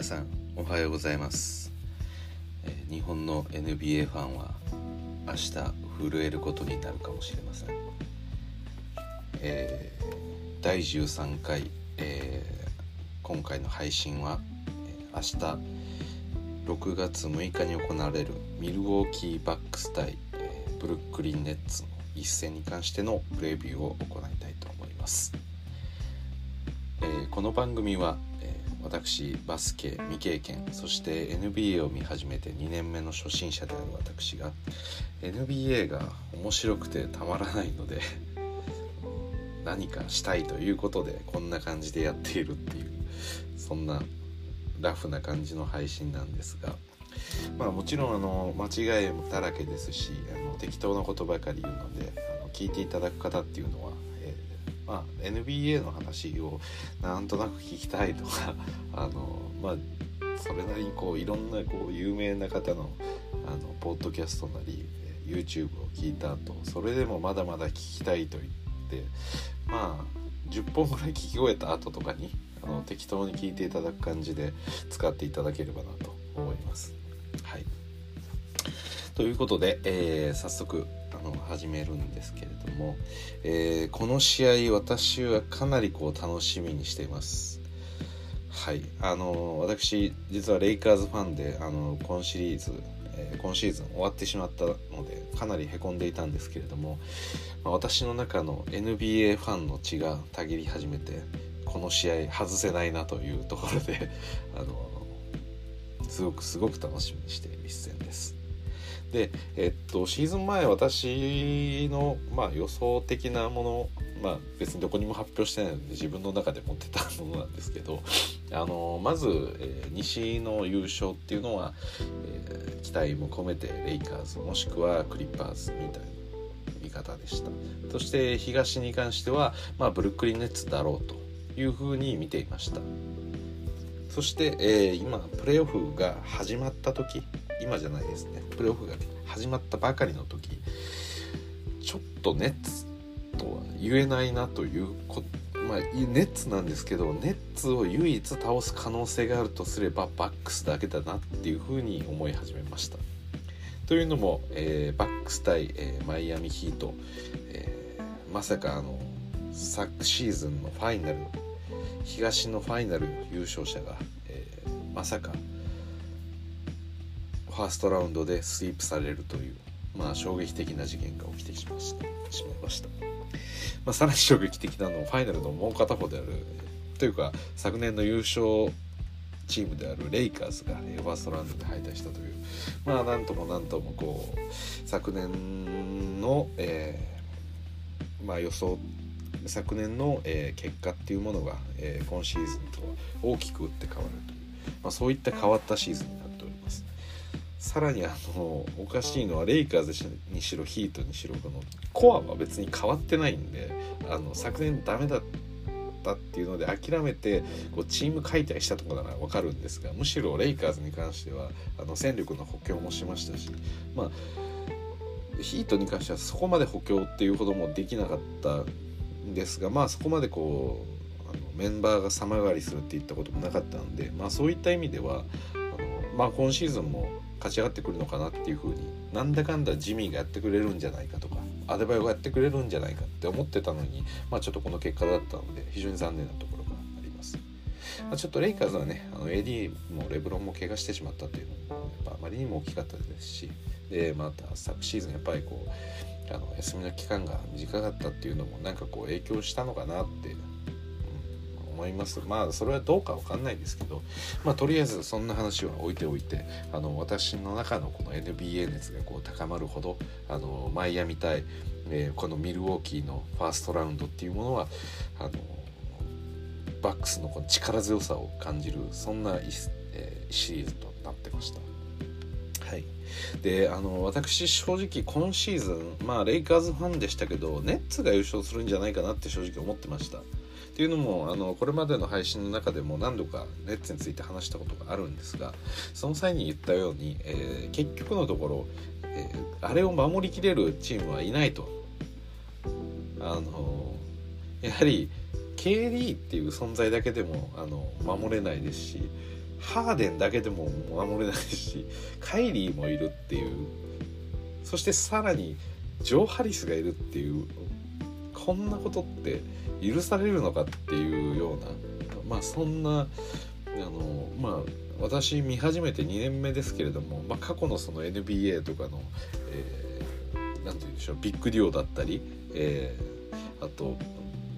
皆さんおはようございます、え、日本の NBA ファンは明日震えることになるかもしれません、えー、第13回、えー、今回の配信は明日6月6日に行われるミルウォーキーバックス対、えブルックリンネッツの一戦に関してのプレビューを行いたいと思います、えこの番組は私バスケ未経験そして NBA を見始めて2年目の初心者である私が NBA が面白くてたまらないので 何かしたいということでこんな感じでやっているっていうそんなラフな感じの配信なんですがまあもちろんあの間違いだらけですしあの適当なことばかり言うのであの聞いていただく方っていうのはまあ、NBA の話をなんとなく聞きたいとか あのまあそれなりにこういろんなこう有名な方のあのポッドキャストなり YouTube を聞いた後それでもまだまだ聞きたいと言ってまあ10本ぐらい聞き終えた後とかにあの適当に聞いていただく感じで使っていただければなと思います。はいということで、えー、早速あの始めるんですけれども、えー、この試合私はかなりこう楽しみにしています。はいあの私実はレイカーズファンであの今シリーズ、えー、今シーズン終わってしまったのでかなりへこんでいたんですけれども、まあ、私の中の NBA ファンの血がたぎり始めてこの試合外せないなというところであのすごくすごく楽しみにしている一戦です。で、えっと、シーズン前私の、まあ、予想的なもの、まあ、別にどこにも発表してないので自分の中で持ってたものなんですけど あのまず、えー、西の優勝っていうのは、えー、期待も込めてレイカーズもしくはクリッパーズみたいな見方でした。そして東に関しては、まあ、ブルックリンネッツだろうというふうに見ていました。そして、えー、今プレーオフが始まった時今じゃないですねプレーオフが始まったばかりの時ちょっとネッツとは言えないなというこまあネッツなんですけどネッツを唯一倒す可能性があるとすればバックスだけだなっていうふうに思い始めました。というのも、えー、バックス対、えー、マイアミヒート、えー、まさかあの昨シーズンのファイナル東のファイナル優勝者が、えまさかファーストラウンドでスイープされるという、まあ、衝撃的な事件が起きてしまいました、まあ、さらに衝撃的なのはファイナルのもう片方であるというか昨年の優勝チームであるレイカーズがファーストラウンドで敗退したというまあなんともなんともこう昨年の、えー、まあ予想昨年の、えー、結果っていうものが、えー、今シーズンと大きく打って変わるという、まあ、そういった変わったシーズン。さらにあのおかしいのはレイカーズにしろヒートにしろこのコアは別に変わってないんであの昨年ダメだったっていうので諦めてこうチーム解体したところなら分かるんですがむしろレイカーズに関してはあの戦力の補強もしましたしまあヒートに関してはそこまで補強っていうほどもできなかったんですがまあそこまでこうあのメンバーが様変わりするっていったこともなかったのでまあそういった意味ではまあ今シーズンも勝ち上がってくるのかなっていう風になんだかんだジミーがやってくれるんじゃないかとかアデバイオがやってくれるんじゃないかって思ってたのに、まあ、ちょっとこの結果だったので非常に残念なところがあります。まあ、ちょっとレイカーズはねあの AD もレブロンも怪我してしまったっていうのもやっぱあまりにも大きかったですしでまた昨シーズンやっぱりこうあの休みの期間が短かったっていうのもなんかこう影響したのかなって思います。まあそれはどうかわかんないですけどまあとりあえずそんな話は置いておいてあの私の中のこの NBA 熱がこう高まるほどあのマイアミ対、えー、このミルウォーキーのファーストラウンドっていうものはあのバックスのこの力強さを感じるそんな、えー、シリーズとなってました。はい、であの私正直今シーズンまあレイカーズファンでしたけどネッツが優勝するんじゃないかなって正直思ってましたっていうのもあのこれまでの配信の中でも何度かネッツについて話したことがあるんですがその際に言ったように、えー、結局のところ、えー、あれを守りきれるチームはいないと。あのやはり KD っていう存在だけでもあの守れないですしハーデンだけでも守れないしカイリーもいるっていうそしてさらにジョー・ハリスがいるっていうこんなことって許されるのかっていうようなまあそんなあのまあ私見始めて2年目ですけれども、まあ、過去のその NBA とかの、えー、なんて言うんでしょうビッグデュオだったり、えー、あと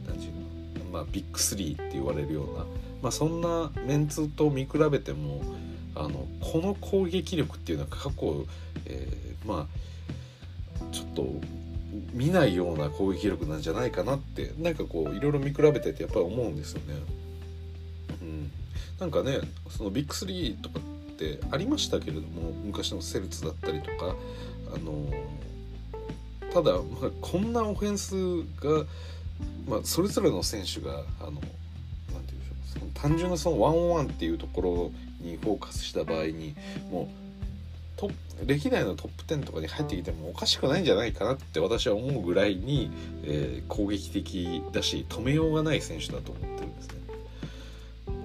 何て言うの、まあ、ビッグ3って言われるような、まあ、そんなメンツと見比べてもあのこの攻撃力っていうのは過去、えー、まあちょっと見ないような攻撃力なんじゃないかなってなんかこういろいろ見比べててやっぱり思うんですよね。うん、なんかねそのビッグ3とかってありましたけれども昔のセルツだったりとかあのただ、まあ、こんなオフェンスが、まあ、それぞれの選手があのなんていうんでしょうその単純なそのワンオンワンっていうところにフォーカスした場合にもうト歴代のトップ10とかに入ってきてもおかしくないんじゃないかなって私は思うぐらいに、えー、攻撃的だし止めようがない選手だと思ってるんですね。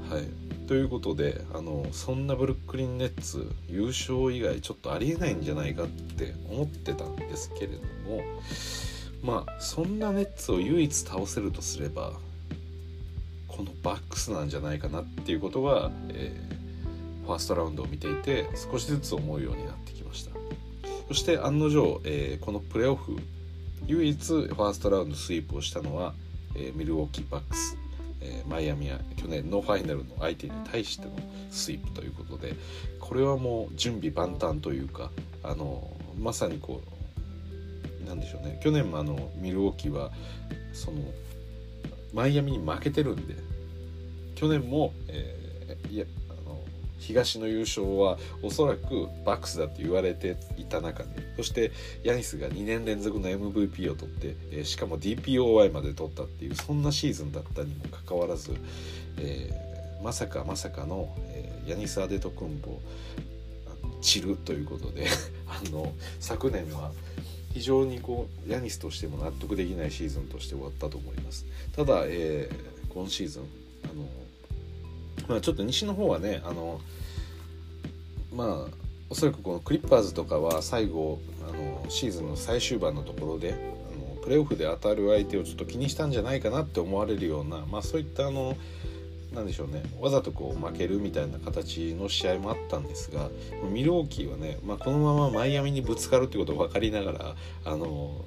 はい、ということであのそんなブルックリン・ネッツ優勝以外ちょっとありえないんじゃないかって思ってたんですけれどもまあそんなネッツを唯一倒せるとすればこのバックスなんじゃないかなっていうことが、えーファーストラウンドを見ていて少しずつ思うようになってそして案の定、えー、このプレーオフ唯一ファーストラウンドスイープをしたのは、えー、ミルウォーキーバックス、えー、マイアミや去年のファイナルの相手に対してのスイープということでこれはもう準備万端というかあのまさにこうなんでしょうね去年もあのミルウォーキーはそのマイアミに負けてるんで去年も、えー、いや東の優勝はおそらくバックスだって言われていた中でそしてヤニスが2年連続の MVP を取って、え、しかも DPOY まで取ったっていうそんなシーズンだったにもかかわらず、えー、まさかまさかの、えー、ヤニス・アデトクンボ散るということで あの昨年は非常にこうヤニスとしても納得できないシーズンとして終わったと思います。ただ、えー、今シーズンあのまあ、ちょっと西の方はねあのまあおそらくこのクリッパーズとかは最後あのシーズンの最終盤のところであのプレーオフで当たる相手をちょっと気にしたんじゃないかなって思われるような、まあ、そういったあのなでしょうねわざとこう負けるみたいな形の試合もあったんですがミルウォーキーはね、まあ、このままマイアミにぶつかるってことを分かりながらあの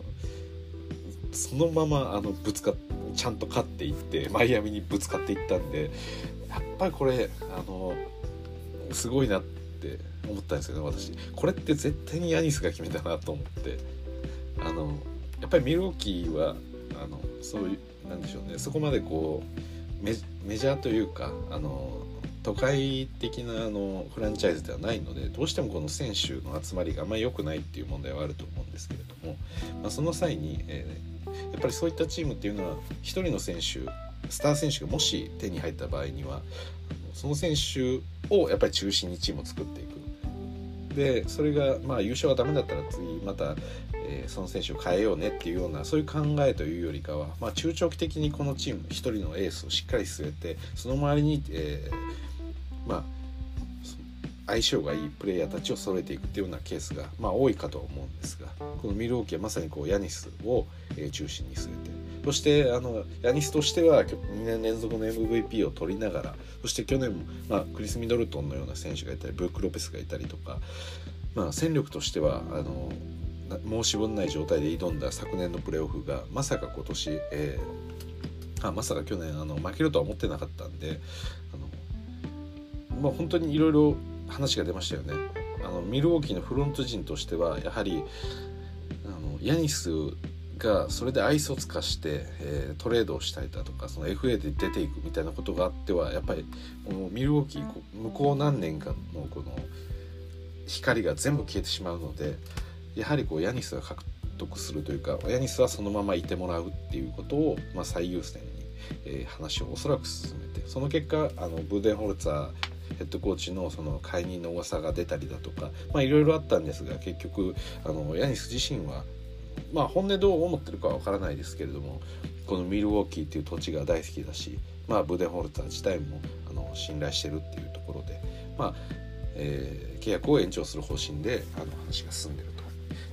そのままあのぶつかってちゃんと勝っていってマイアミにぶつかっていったんでやっぱりこれあのすごいなって思ったんですよね私。これって絶対にヤニスが決めたなと思って。あのやっぱりミルウォーキーはあのそういうなんでしょうね。そこまでこうメジャーというかあの都会的なあのフランチャイズではないのでどうしてもこの選手の集まりがあんまり良くないっていう問題はあると思うんですけれども、まあ、その際に、えー、やっぱりそういったチームっていうのは1人の選手スター選手がもし手に入った場合にはその選手をやっぱり中心にチームを作っていく。でそれがまあ優勝がダメだったら次また、えー、その選手を変えようねっていうようなそういう考えというよりかは、まあ、中長期的にこのチーム1人のエースをしっかり据えてその周りに、えー、まあ相性がいいプレイヤーたちを揃えていくっていうようなケースが、まあ、多いかとは思うんですがこのミルウォーキーはまさにこうヤニスを、え、中心に据えてそしてあのヤニスとしては2年連続の MVP を取りながらそして去年も、まあ、クリス・ミドルトンのような選手がいたりブルック・ロペスがいたりとか、まあ、戦力としてはあの申し分ない状態で挑んだ昨年のプレーオフがまさか今年、えー、あまさか去年あの負けるとは思ってなかったんであの、まあ、本当にいろいろ話が出ましたよね。あのミルウォーキーのフロント陣としてはやはりあのヤニスがそれで愛想つかして、えー、トレードをしたりだとかその FA で出ていくみたいなことがあってはやっぱりもうミルウォーキー向こう何年かのこの光が全部消えてしまうのでやはりこうヤニスが獲得するというかヤニスはそのままいてもらうっていうことを、まあ、最優先に、えー、話をおそらく進めてその結果あのブーデンホルツァーヘッドコーチのその解任の噂が出たりだとかいろいろあったんですが結局あのヤニス自身はまあ本音どう思ってるかは分からないですけれどもこのミルウォーキーっていう土地が大好きだし、まあ、ブデンホルター自体もあの信頼してるっていうところで、まあえー、契約を延長する方針であの話が進んでると。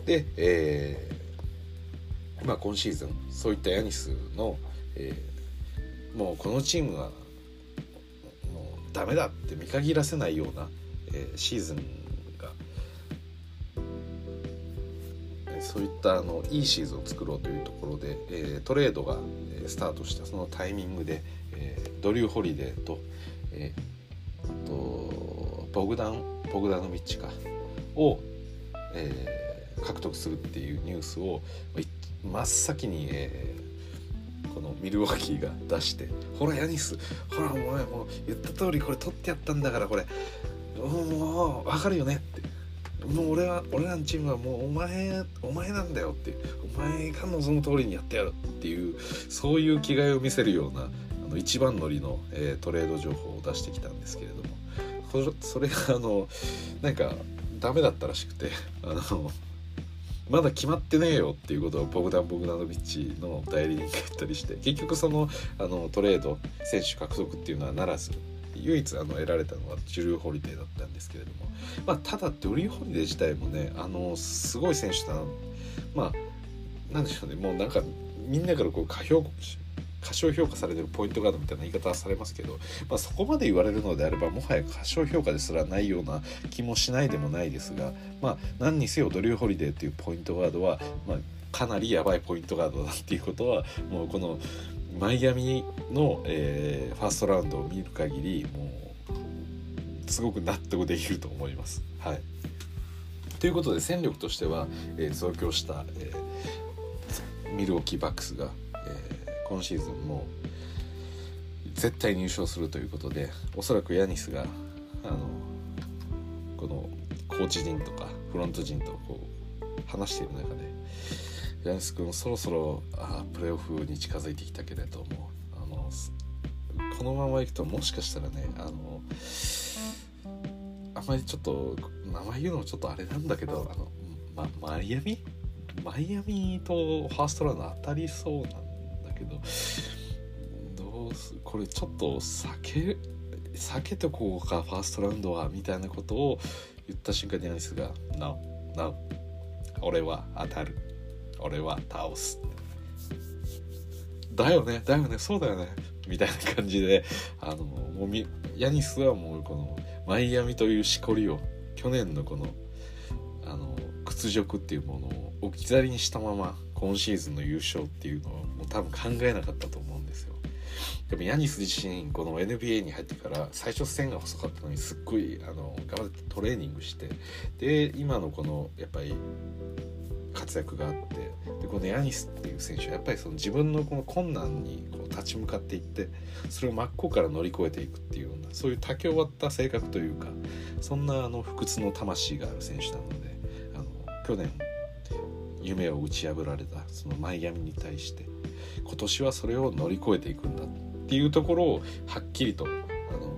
で、えーまあ、今シーズンそういったヤニスの、えー、もうこのチームはダメだって見限らせないような、えー、シーズンがそういったあのいいシーズンを作ろうというところで、えー、トレードがスタートしたそのタイミングで、えー、ドリュー・ホリデーと,、えー、とボグダン・ボグダノビッチかを、えー、獲得するっていうニュースを真っ先に、えー、このミルウォーキーが出して「ほらヤニスほらお前もう言った通りこれ取ってやったんだからこれもう分かるよね」って。もう俺は俺らのチームはもうお前お前なんだよってお前が望む通りにやってやるっていうそういう気概を見せるようなあの一番乗りの、えー、トレード情報を出してきたんですけれども。それがあのなんかダメだったらしくてあのまだ決まってねえよっていうことをボグダン・ボグダノビッチの代理人が言ったりして結局そのあのトレード選手獲得っていうのはならず唯一あの得られたのはドリュー・ホリデーだったんですけれども、まあ、ただドリュー・ホリデー自体もねあのすごい選手だなまあなんでしょうねもうなんかみんなからこう過評過小評価されてるポイントガードみたいな言い方はされますけど、まあ、そこまで言われるのであればもはや過小評価ですらないような気もしないでもないですが、まあ、何にせよドリュー・ホリデーっていうポイントガードは、まあ、かなりやばいポイントガードだっていうことはもうこのマイアミの、えー、ファーストラウンドを見る限りもうすごく納得できると思います。はい、ということで戦力としては、えー、増強した、えー、ミルウォーキーバックスが、今シーズンも絶対入賞するということでおそらくヤニスがあのこのコーチ陣とかフロント陣とこう話している中でヤニス君そろそろあプレーオフに近づいてきたけれどもあのこのままいくともしかしたらねあのあまりちょっと名前言うのもちょっとあれなんだけどあの、ま、マイアミ？マイアミとファーストラウンド当たりそうなんけどどうすこれちょっと避け避けてこうかファーストラウンドはみたいなことを言った瞬間にアニスが「No, no 俺は当たる」俺は倒すだよねだよねそうだよね。みたいな感じであのもうヤニスはもうこのマイアミというしこりを去年のこのあの屈辱っていうものを置き去りにしたまま今シーズンの優勝っていうのをもう多分考えなかったと思うんですよ。でもヤニス自身この NBA に入ってから最初線が細かったのにすっごいあの頑張ってトレーニングしてで今のこのやっぱり活躍があってでこのヤニスっていう選手はやっぱりその自分のこの困難にこう立ち向かっていってそれを真っ向から乗り越えていくっていうようなそういう多岐を割った性格というかそんなあの不屈の魂がある選手なのであの去年夢を打ち破られたそのマイアミに対して今年はそれを乗り越えていくんだっていうところをはっきりとあの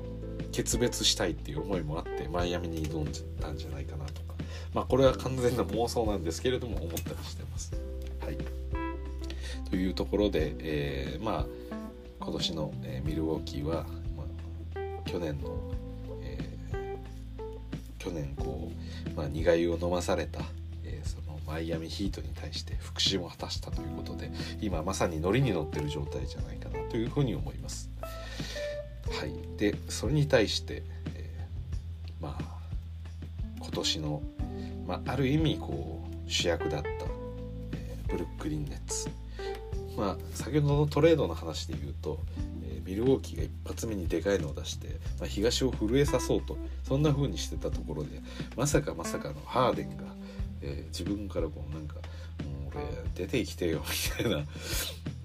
決別したいっていう思いもあってマイアミに挑んだんじゃないかなとかまあこれは完全な妄想なんですけれども思ったりしてます。はい、というところで、えー、まあ今年の、えー、ミルウォーキーは、まあ、去年の、えー、去年こう、まあ、苦いを飲まされた、マイアミヒートに対して復讐も果たしたということで今まさにノリに乗ってる状態じゃないかなというふうに思います。はい、でそれに対して、えー、まあ今年のまあ、ある意味こう主役だった、えー、ブルックリン・ネッツ、まあ、先ほどのトレードの話で言うと、えー、ミルウォーキーが一発目にでかいのを出して、まあ、東を震えさそうとそんな風にしてたところでまさかまさかのハーデンが、えー、自分からこうなんか「もう俺出てきてよ」みたいな。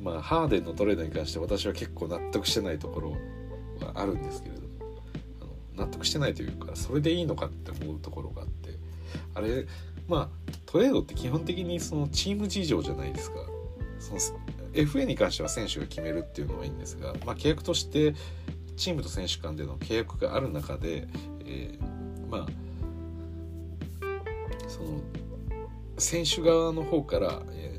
まあハーデンのトレードに関して私は結構納得してないところはあるんですけれども。あの納得してないというかそれでいいのかって思うところがあって。あれまあトレードって基本的にそのチーム事情じゃないですか。その FA に関しては選手が決めるっていうのはいいんですが、まあ、契約としてチームと選手間での契約がある中で、えー、まあその選手側の方から、え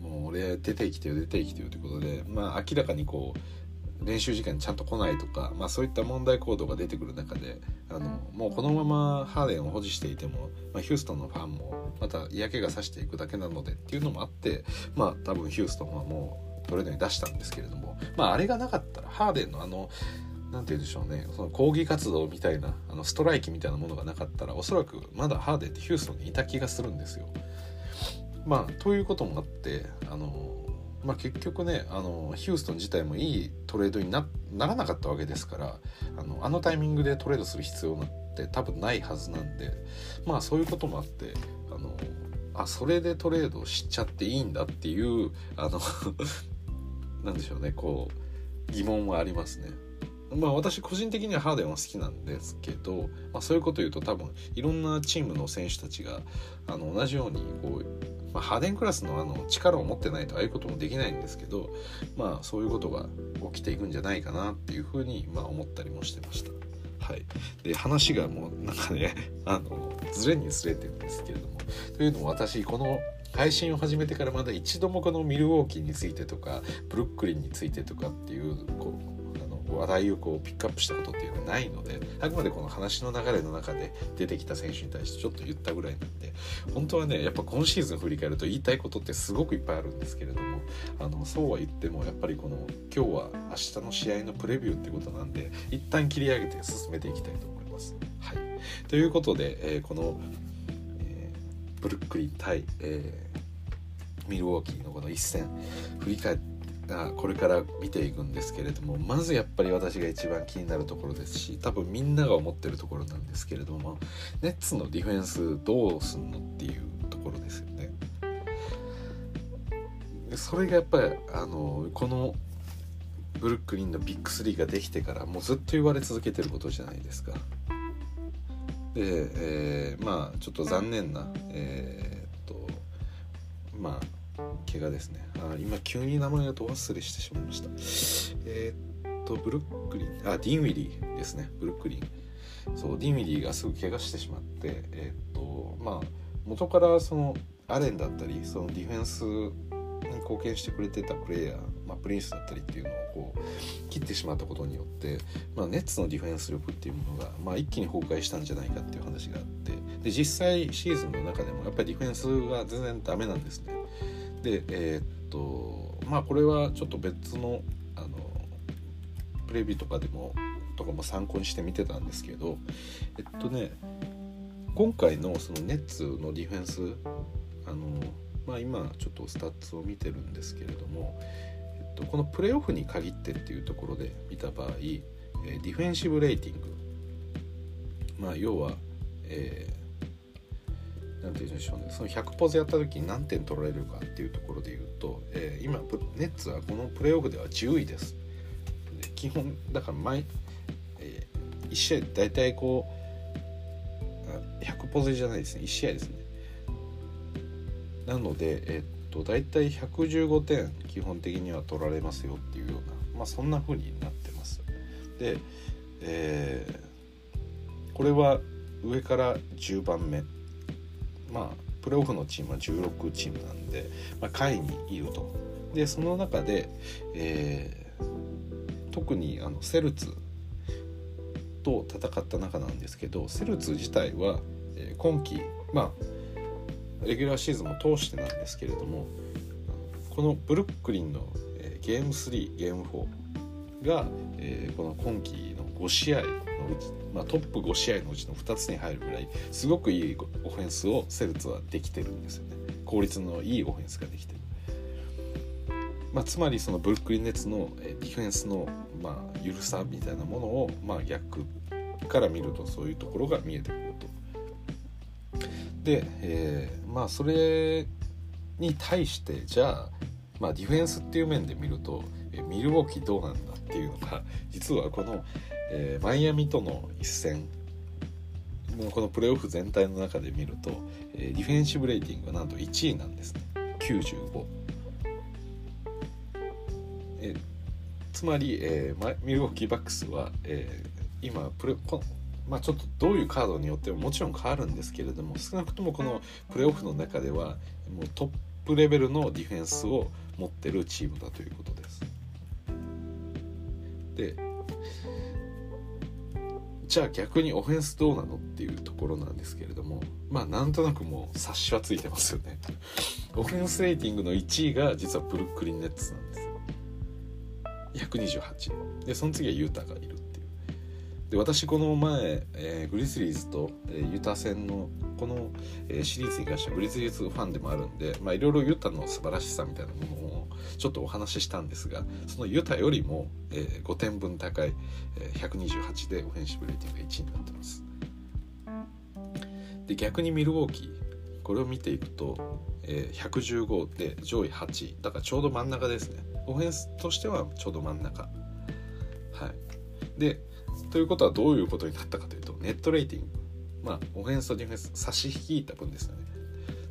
もう俺出てきてよ出てきてよということでまあ明らかにこう練習時間にちゃんと来ないとか、まあ、そういった問題行動が出てくる中であのもうこのままハーデンを保持していても、まあ、ヒューストンのファンもまた嫌気がさしていくだけなのでっていうのもあってまあ多分ヒューストンはもうトレードに出したんですけれども、まあ、あれがなかったらハーデンのあの何て言うんでしょうねその抗議活動みたいなあのストライキみたいなものがなかったらおそらくまだハーデンってヒューストンにいた気がするんですよ。まあということもあってあのまあ、結局ねあのヒューストン自体もいいトレードにならなかったわけですからあのあのタイミングでトレードする必要なんて多分ないはずなんでまあそういうこともあってあのあそれでトレードしちゃっていいんだっていうあの なんでしょうねこう疑問はありますね。まあ私個人的にはハーデンは好きなんですけど、まあ、そういうこと言うと多分いろんなチームの選手たちがあの同じようにこうまあ、ハーデンクラスのあの力を持ってないとああいうこともできないんですけどまあそういうことが起きていくんじゃないかなっていうふうにまあ思ったりもしてました。はい、で話がもうなんかね あのずれにずれてるんですけれどもというのも私この配信を始めてからまだ一度もこのミルウォーキーについてとかブルックリンについてとかっていうこう話題をこうピックアップしたことっていうのはないのであくまでこの話の流れの中で出てきた選手に対してちょっと言ったぐらいなんで本当はねやっぱ今シーズン振り返ると言いたいことってすごくいっぱいあるんですけれどもあのそうは言ってもやっぱりこの今日は明日の試合のプレビューってことなんで一旦切り上げて進めていきたいと思います。はい、ということで、えー、この、えー、ブルックリン対、えー、ミルウォーキーのこの一戦振り返ってがこれから見ていくんですけれどもまずやっぱり私が一番気になるところですし多分みんなが思ってるところなんですけれどもネッツのディフェンスどうすんのっていうところですよね。それがやっぱりあのこのブルックリンのビッグ3ができてからもうずっと言われ続けてることじゃないですか。で、えー、まあちょっと残念なえー、っとまあ怪我ですね。あ今急に名前がど忘れしてしまいました。えー、っとブルックリンあディンウィリーですね。ブルックリン。そうディンウィディーがすぐ怪我してしまってえー、っとまあ元からそのアレンだったりそのディフェンスに貢献してくれてたプレイヤー、まあ、プリンスだったりっていうのをこう切ってしまったことによって、まあ、ネッツのディフェンス力っていうものが、まあ、一気に崩壊したんじゃないかっていう話があってで実際シーズンの中でもやっぱりディフェンスが全然ダメなんですね。でえー、っとまあこれはちょっと別のあのプレビューとかでもとかも参考にして見てたんですけどえっとね今回のそのネッツのディフェンスあのまあ今ちょっとスタッツを見てるんですけれども、えっと、このプレーオフに限ってっていうところで見た場合ディフェンシブレーティング。まあ要は、えーなんて言うんでしょうね。その100ポゼやった時に何点取られるかっていうところで言うと、えー、今ネッツはこのプレーオフでは10位です。で基本だから毎、えー、1試合大体こう100ポズじゃないですね。1試合ですね。なのでえー、っと大体115点基本的には取られますよっていうようなまあそんな風になってます。で、えー、これは上から10番目。まあプレーオフのチームは16チームなんで、まあ、下位にいると。でその中で、えー、特にあのセルツと戦った中なんですけどセルツ自体は、えー、今季まあレギュラーシーズンも通してなんですけれどもこのブルックリンの、えー、ゲーム3ゲーム4が、えー、この今季の5試合うち、まあ、トップ5試合のうちの2つに入るぐらいすごくいいオフェンスをセルツはできてるんですよね。効率のいいオフェンスができてる、まあ、つまりそのブルックリンネッツのディフェンスのまあ緩さみたいなものをまあ逆から見るとそういうところが見えてくると。で、えー、まあそれに対してじゃあ、まあ、ディフェンスっていう面で見るとミルウォーキーどうなんだっていうのが実はこのえー、マイアミとの一戦。このプレーオフ全体の中で見ると、えー、ディフェンシブレーティングはなんと1位なんですね。95、え、つまり、えー、ミルウォーキーバックスは、えー、今プレこまあ、ちょっとどういうカードによってももちろん変わるんですけれども少なくともこのプレーオフの中ではもうトップレベルのディフェンスを持ってるチームだということです。でじゃあ逆にオフェンスどうなのっていうところなんですけれどもまあなんとなくもう察しはついてますよね。オフェンスレーティングの1位が実はブルックリン・ネッツなんですよ。128でその次はユータがいる。で私この前、えー、グリズリーズと、えー、ユタ戦のこの、えー、シリーズに関してはグリズリーズファンでもあるんでいろいろユタの素晴らしさみたいなものをちょっとお話ししたんですがそのユタよりも、えー、5点分高い、えー、128でオフェンシブレーティングが1位になってます。で逆にミルウォーキーこれを見ていくと、えー、115で上位8位だからちょうど真ん中ですね。オフェンスとしてはちょうど真ん中。はい。でということはどういうことになったかというとネットレーティング。まあオフェンスとディフェンス差し引いた分ですよね。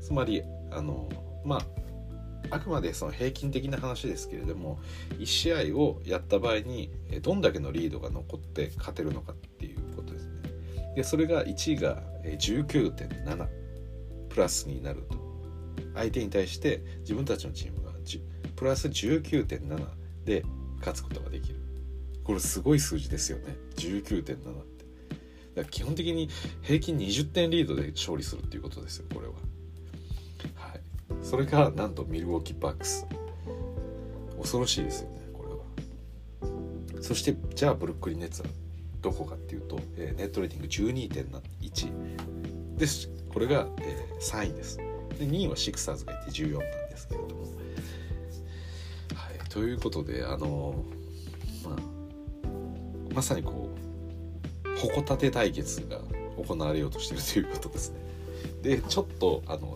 つまりあのまああくまでその平均的な話ですけれども1試合をやった場合にどんだけのリードが残って勝てるのかっていうことですね。でそれが1位が19.7プラスになると。相手に対して自分たちのチームがプラス19.7で勝つことができる。これすごい数字ですよね。19.7って。だ基本的に平均20点リードで勝利するっていうことですよこれは。はい。それがなんとミルウォーキーバックス。恐ろしいですよねこれは。そしてじゃあブルックリン・ネッツはどこかっていうと、えー、ネットレーティング12.1です。これが、えー、3位です。で2位はシクサーズがいて14なんですけれども。はい。ということであのー、まあまさにこう矛立て対決が行われようとしてるということですね。でちょっとあの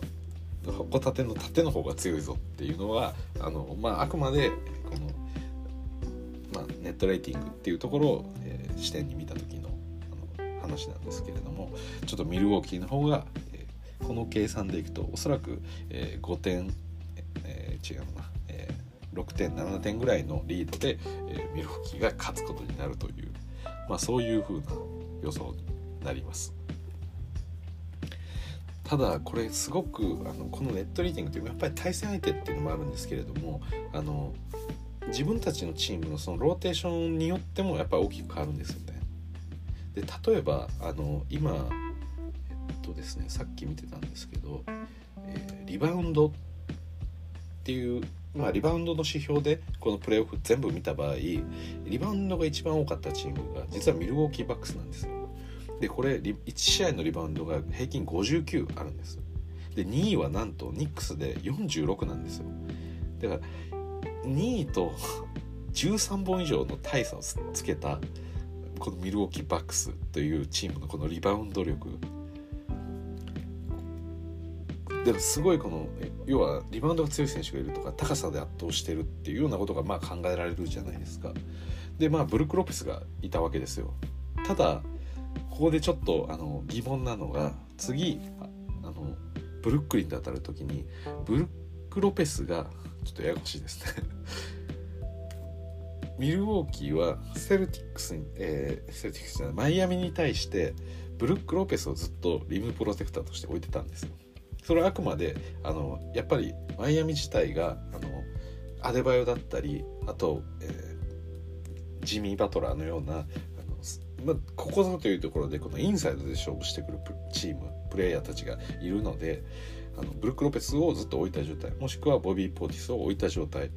矛立ての盾の方が強いぞっていうのはあの、まあ、あくまでこの、まあ、ネットレーティングっていうところを、えー、視点に見た時のあの話なんですけれどもちょっとミルウォーキーの方が、えー、この計算でいくとおそらく、えー、5点、えー、違うな、6点7点ぐらいのリードで、えー、ミルウォーキーが勝つことになるというまあ、そういう風な予想になります。ただこれすごくあのこのネットリーディングっていうやっぱり対戦相手っていうのもあるんですけれどもあの自分たちのチームのそのローテーションによってもやっぱり大きく変わるんですよね。で例えばあの今えっとですねさっき見てたんですけど、えー、リバウンドっていうまあ、リバウンドの指標でこのプレーオフ全部見た場合リバウンドが一番多かったチームが実はミルウォーキーバックスなんですよ。でこれ1試合のリバウンドが平均59あるんです。で2位はなんとニックスで46なんですよ。だから2位と13本以上の大差をつけたこのミルウォーキーバックスというチームのこのリバウンド力でもすごいこの要はリバウンドが強い選手がいるとか高さで圧倒してるっていうようなことがまあ考えられるじゃないですか。でまあブルック・ロペスがいたわけですよ。ただここでちょっとあの疑問なのが次あのブルックリンで当たる時にブルック・ロペスがちょっとややこしいですね。ミルウォーキーはセルティックスに、えー、セルティックスじゃないマイアミに対してブルック・ロペスをずっとリムプロテクターとして置いてたんですよ。それはあくまであのやっぱりマイアミ自体があのアデバヨだったりあと、えー、ジミー・バトラーのようなあの、まあ、ここぞというところでこのインサイドで勝負してくるチームプレイヤーたちがいるのであのブルック・ロペスをずっと置いた状態もしくはボビー・ポーティスを置いた状態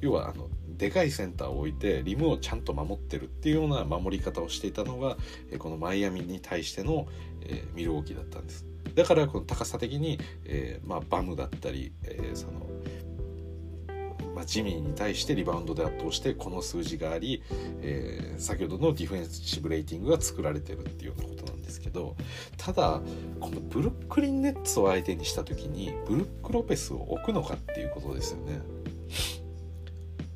要はあのでかいセンターを置いてリムをちゃんと守ってるっていうような守り方をしていたのがこのマイアミに対しての、えー、ミルウォーキーだったんです。だからこの高さ的に、えーまあ、バムだったり、えー、そのまあ、ジミーに対してリバウンドで圧倒してこの数字があり、えー、先ほどのディフェンシブレーティングが作られてるっていうようなことなんですけどただこのブルックリン・ネッツを相手にした時にブルック・ロペスを置くのかっていうことですよね。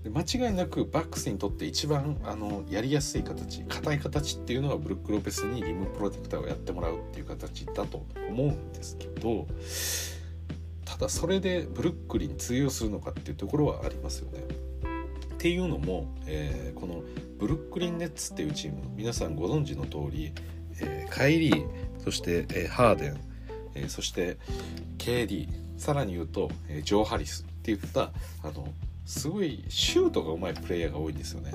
で間違いなくバックスにとって一番あのやりやすい形硬い形っていうのはブルック・ロペスにリムプロテクターをやってもらうっていう形だと思うんですけどただそれでブルックリン通用するのかっていうところはありますよね。っていうのも、えー、このブルックリン・ネッツっていうチーム皆さんご存知の通り、えー、カイリーそして、えー、ハーデン、え、そして KD さらに言うと、え、ジョー・ハリスって言ったあのすごいシュートがうまいプレイヤーが多いんですよね。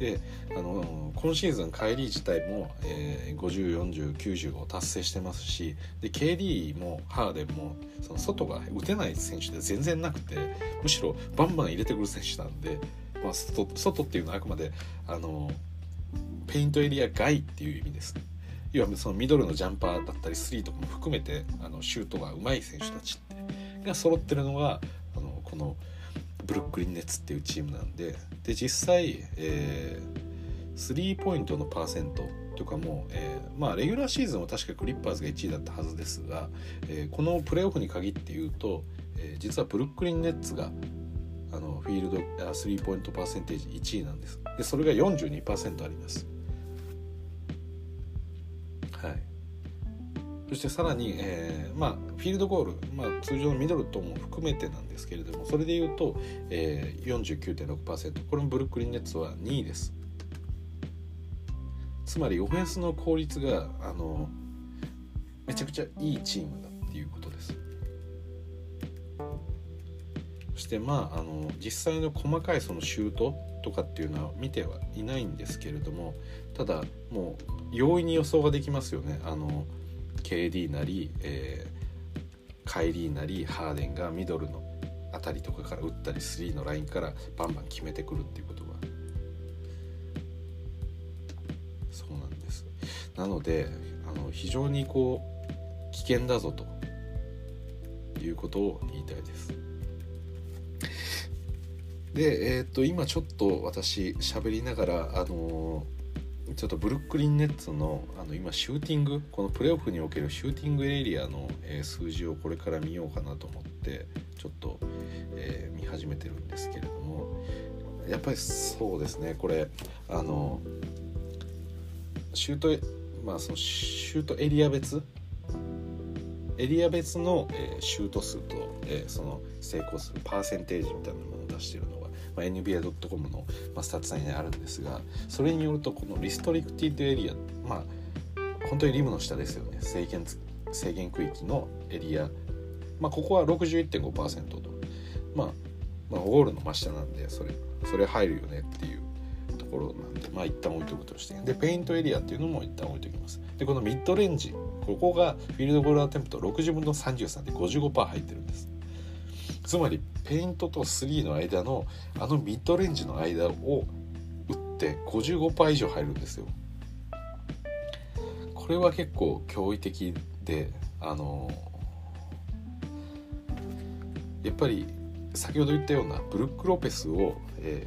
であの今シーズンカイリー自体も、えー、504090を達成してますしで KD もハーデンもその外が打てない選手で全然なくてむしろバンバン入れてくる選手なんで、まあ、外外っていうのはあくまであのペイントエリア外っていう意味です。要はそのミドルのジャンパーだったりスリーとかも含めてあのシュートが上手い選手たちってが揃ってるのがあのこのブルックリン・ネッツっていうチームなんでで実際、えー、スリーポイントのパーセントとかも、えー、まあレギュラーシーズンは確かクリッパーズが1位だったはずですが、えー、このプレーオフに限って言うと、えー、実はブルックリン・ネッツがあのフィールドスリーポイントパーセンテージ1位なんです。でそれが42%あります。はい。そしてさらに、えー、まあ、フィールドゴール、まあ、通常のミドルとも含めてなんですけれどもそれでいうと、えー、49.6%これもブルックリン・ネッツは2位です。つまりオフェンスの効率があのめちゃくちゃいいチームだっていうことです。そしてまああの実際の細かいそのシュートとかっていうのは見てはいないんですけれどもただもう容易に予想ができますよね。あの KD なり、えー、カイリーなりハーデンがミドルの辺りとかから打ったり3のラインからバンバン決めてくるっていうことが。そうなんです。なのであの非常にこう危険だぞということを言いたいです。でえっ、と今ちょっと私喋りながらあのーちょっとブルックリン・ネッツのあの今シューティングこのプレーオフにおけるシューティングエリアの、えー、数字をこれから見ようかなと思ってちょっと、えー、見始めてるんですけれどもやっぱりそうですねこれあのシュートまあそのシュートエリア別エリア別の、えー、シュート数と、え、その成功するパーセンテージみたいなものを出してるのまあ、NBA.com の、まあ、スタッツ内にあるんですがそれによるとこの restricted エリアまあ本当にリムの下ですよね。制限制限区域のエリア、まあ、ここは61.5%と、まあ、まあゴールの真下なんでそれそれ入るよねっていうところなんでまあ一旦置いとくとして。でペイントエリアっていうのも一旦置いときます。でこのミッドレンジ。ここがフィールドゴールアテンプト60分の33で55%入ってるんです。つまりペイントと3の間のあのミッドレンジの間を打って55%以上入るんですよ。これは結構驚異的であのやっぱり先ほど言ったようなブルック・ロペスを、え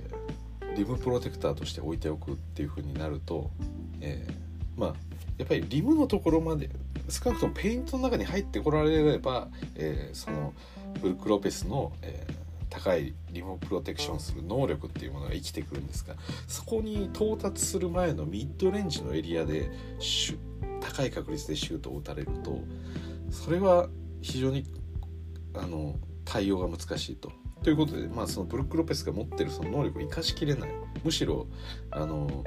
ー、リムプロテクターとして置いておくっていう風になると、えー、まあやっぱりリムのところまで少なくともペイントの中に入ってこられれば、えー、そのブルク・ロペスの、えー、高いリモプロテクションする能力っていうものが生きてくるんですがそこに到達する前のミッドレンジのエリアで高い確率でシュートを打たれるとそれは非常にあの対応が難しいと。ということで、まあ、そのブルック・ロペスが持ってるその能力を生かしきれないむしろあの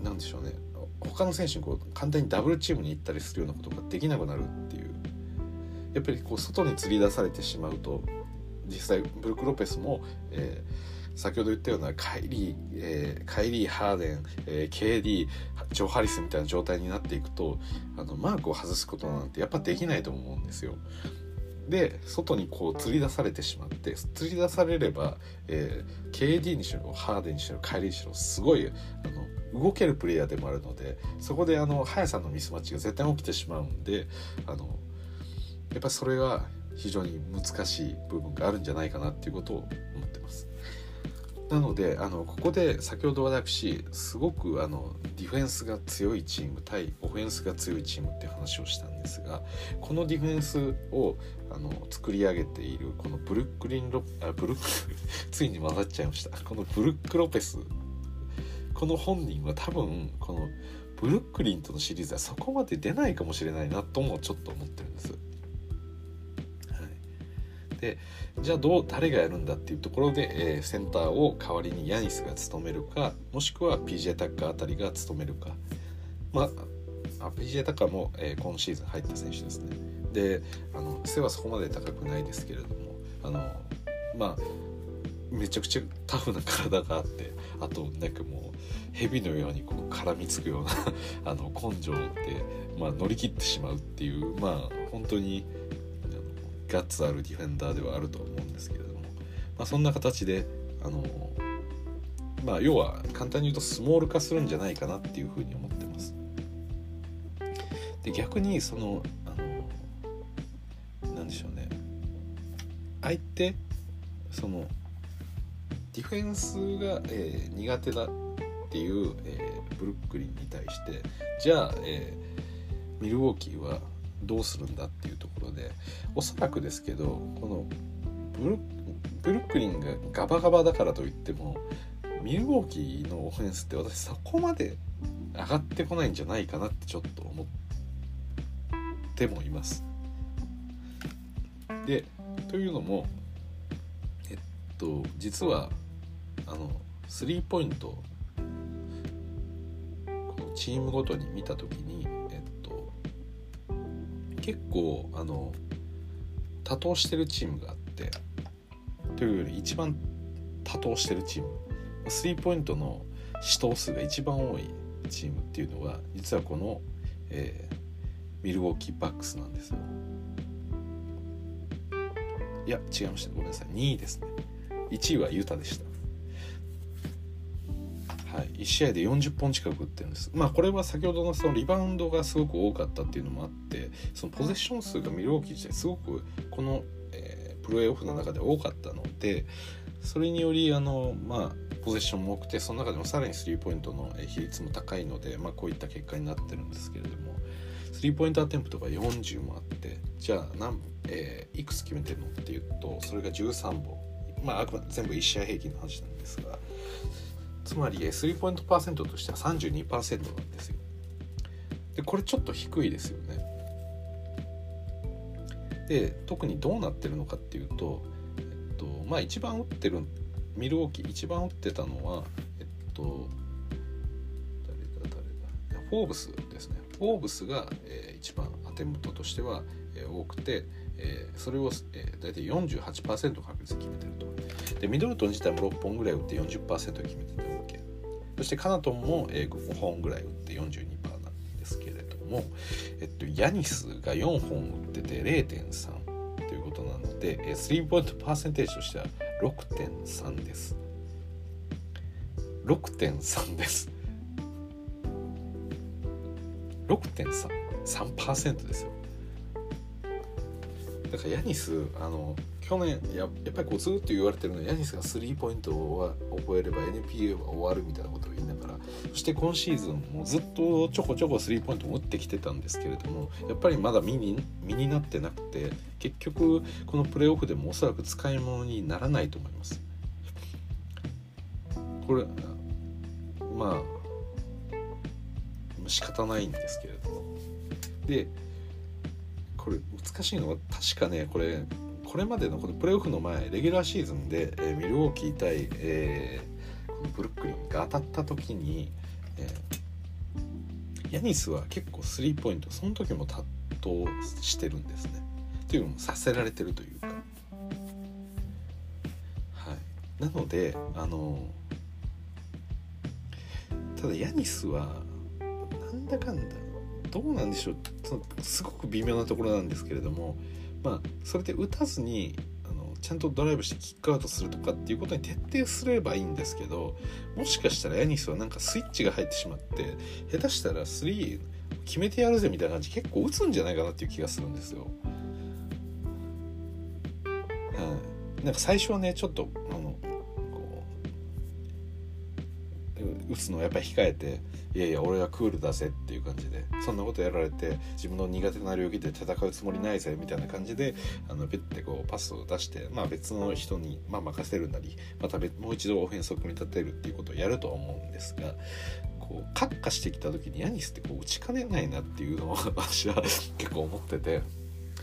なんでしょうね他の選手にこう簡単にダブルチームに行ったりするようなことができなくなるっていうやっぱりこう外に釣り出されてしまうと実際ブルク・ロペスも、えー、先ほど言ったようなカイリー、えー、カイリー・ハーデン、えー、KD ジョー・ハリスみたいな状態になっていくとあのマークを外すことなんてやっぱできないと思うんですよ。で外にこう釣り出されてしまって釣り出されれば、えー、KD にしろハーデンにしろカイリーにしろすごいあの動けるプレイヤーでもあるのでそこであの速さのミスマッチが絶対起きてしまうんであのやっぱそれが非常に難しい部分があるんじゃないかなっていうことを思ってます。なのであのここで先ほど私すごくあのディフェンスが強いチーム対オフェンスが強いチームって話をしたんですがこのディフェンスをあの作り上げているこのブルックリンロあブルック？ついに混ざっちゃいましたこのブルック・ロペスこの本人は多分このブルックリンとのシリーズはそこまで出ないかもしれないなともちょっと思ってるんです。はい、でじゃあどう誰がやるんだっていうところで、えー、センターを代わりにヤニスが務めるかもしくは PJ タッカーあたりが務めるかまあ PJ タッカーも、えー、今シーズン入った選手ですね。であの背はそこまで高くないですけれどもあのまあめちゃくちゃタフな体があってあとなんかもう蛇のようにこう絡みつくような あの根性で、まあ、乗り切ってしまうっていうまあ本当にガッツあるディフェンダーではあると思うんですけれども、まあ、そんな形であのまあ要は簡単に言うとスモール化するんじゃないかなっていうふうに思ってます。で逆にそのあのなんでしょうね相手そのディフェンスが、えー、苦手だっていう、えー、ブルックリンに対してじゃあ、えー、ミルウォーキーはどうするんだっていうところでおそらくですけどこのブルブルックリンがガバガバだからといってもミルウォーキーのオフェンスって私そこまで上がってこないんじゃないかなってちょっと思ってもいます。でというのもえっと実はあのスリーポイントこのチームごとに見た時に結構あの多投してるチームがあってというより一番多投してるチームスリーポイントの試投数が一番多いチームっていうのは実はこの、えー、ミルウォーキーバックスなんですよ。いや違いました。ごめんなさい。2位ですね。1位はユタでした。はい、1試合で40本近く打ってるんです。まあこれは先ほどのそのリバウンドがすごく多かったっていうのもあってそのポゼッション数がミルウォーキー自体すごくこの、えー、プレーオフの中で多かったのでそれによりあのまあポゼッションも多くてその中でもさらにスリーポイントの比率も高いので、まあ、こういった結果になってるんですけれどもスリーポイントアテンプトが40もあってじゃあ何、えー、いくつ決めてるのっていうとそれが13本まああくまで全部1試合平均の話なんですがつまりスリーポイントパーセントとしては32%なんですよ。でこれちょっと低いですよね。で特にどうなってるのかっていうと、えっと、まあ一番打ってるミルウォーキー一番打ってたのはえっと誰だ誰だ。フォーブスですね。フォーブスが、えー、一番アテンプトとしては、えー、多くて、えー、それを、えー、大体48%確率で決めてると。でミドルトン自体も6本ぐらい打って40%決めてたわけそしてカナトンも、え、5本ぐらい打って42%なんですけれども、えっと、ヤニスが4本打ってて0.3ということなので、え、スリーポイントパーセンテージとしては6.3です。6.3です。6.3%ですよ。だからヤニスあの去年ややっぱりこうずっと言われてるのはヤニスがスリーポイントを覚えれば NPA は終わるみたいなことを言いながらそして今シーズンもずっとちょこちょこスリーポイントも打ってきてたんですけれどもやっぱりまだ身に身になってなくて結局このプレーオフでもおそらく使い物にならないと思います。これまあ仕方ないんですけれどもでこれ難しいのは確かねこれこれまでのこのプレーオフの前レギュラーシーズンで、えー、ミルウォーキー対、えー、このブルックリンが当たった時に、えー、ヤニスは結構スリーポイントその時も担当してるんですね。というのもさせられてるというか。はい。なのであのただヤニスはなんだかんだどうなんでしょう？そのすごく微妙なところなんですけれどもまあそれで打たずにあのちゃんとドライブしてキックアウトするとかっていうことに徹底すればいいんですけどもしかしたらヤニスはなんかスイッチが入ってしまって下手したら3決めてやるぜみたいな感じ結構打つんじゃないかなっていう気がするんですよ。はい、なんか最初はねちょっと打つのをやっぱり控えていやいや俺はクールだぜっていう感じでそんなことやられて自分の苦手な領域で戦うつもりないぜみたいな感じであのペッてこうパスを出して、まあ、別の人に、まあ、任せるなりまたもう一度オフェンスを組み立てるっていうことをやるとは思うんですがこうカッカしてきた時にヤニスってこう打ちかねないなっていうのを 私は結構思ってて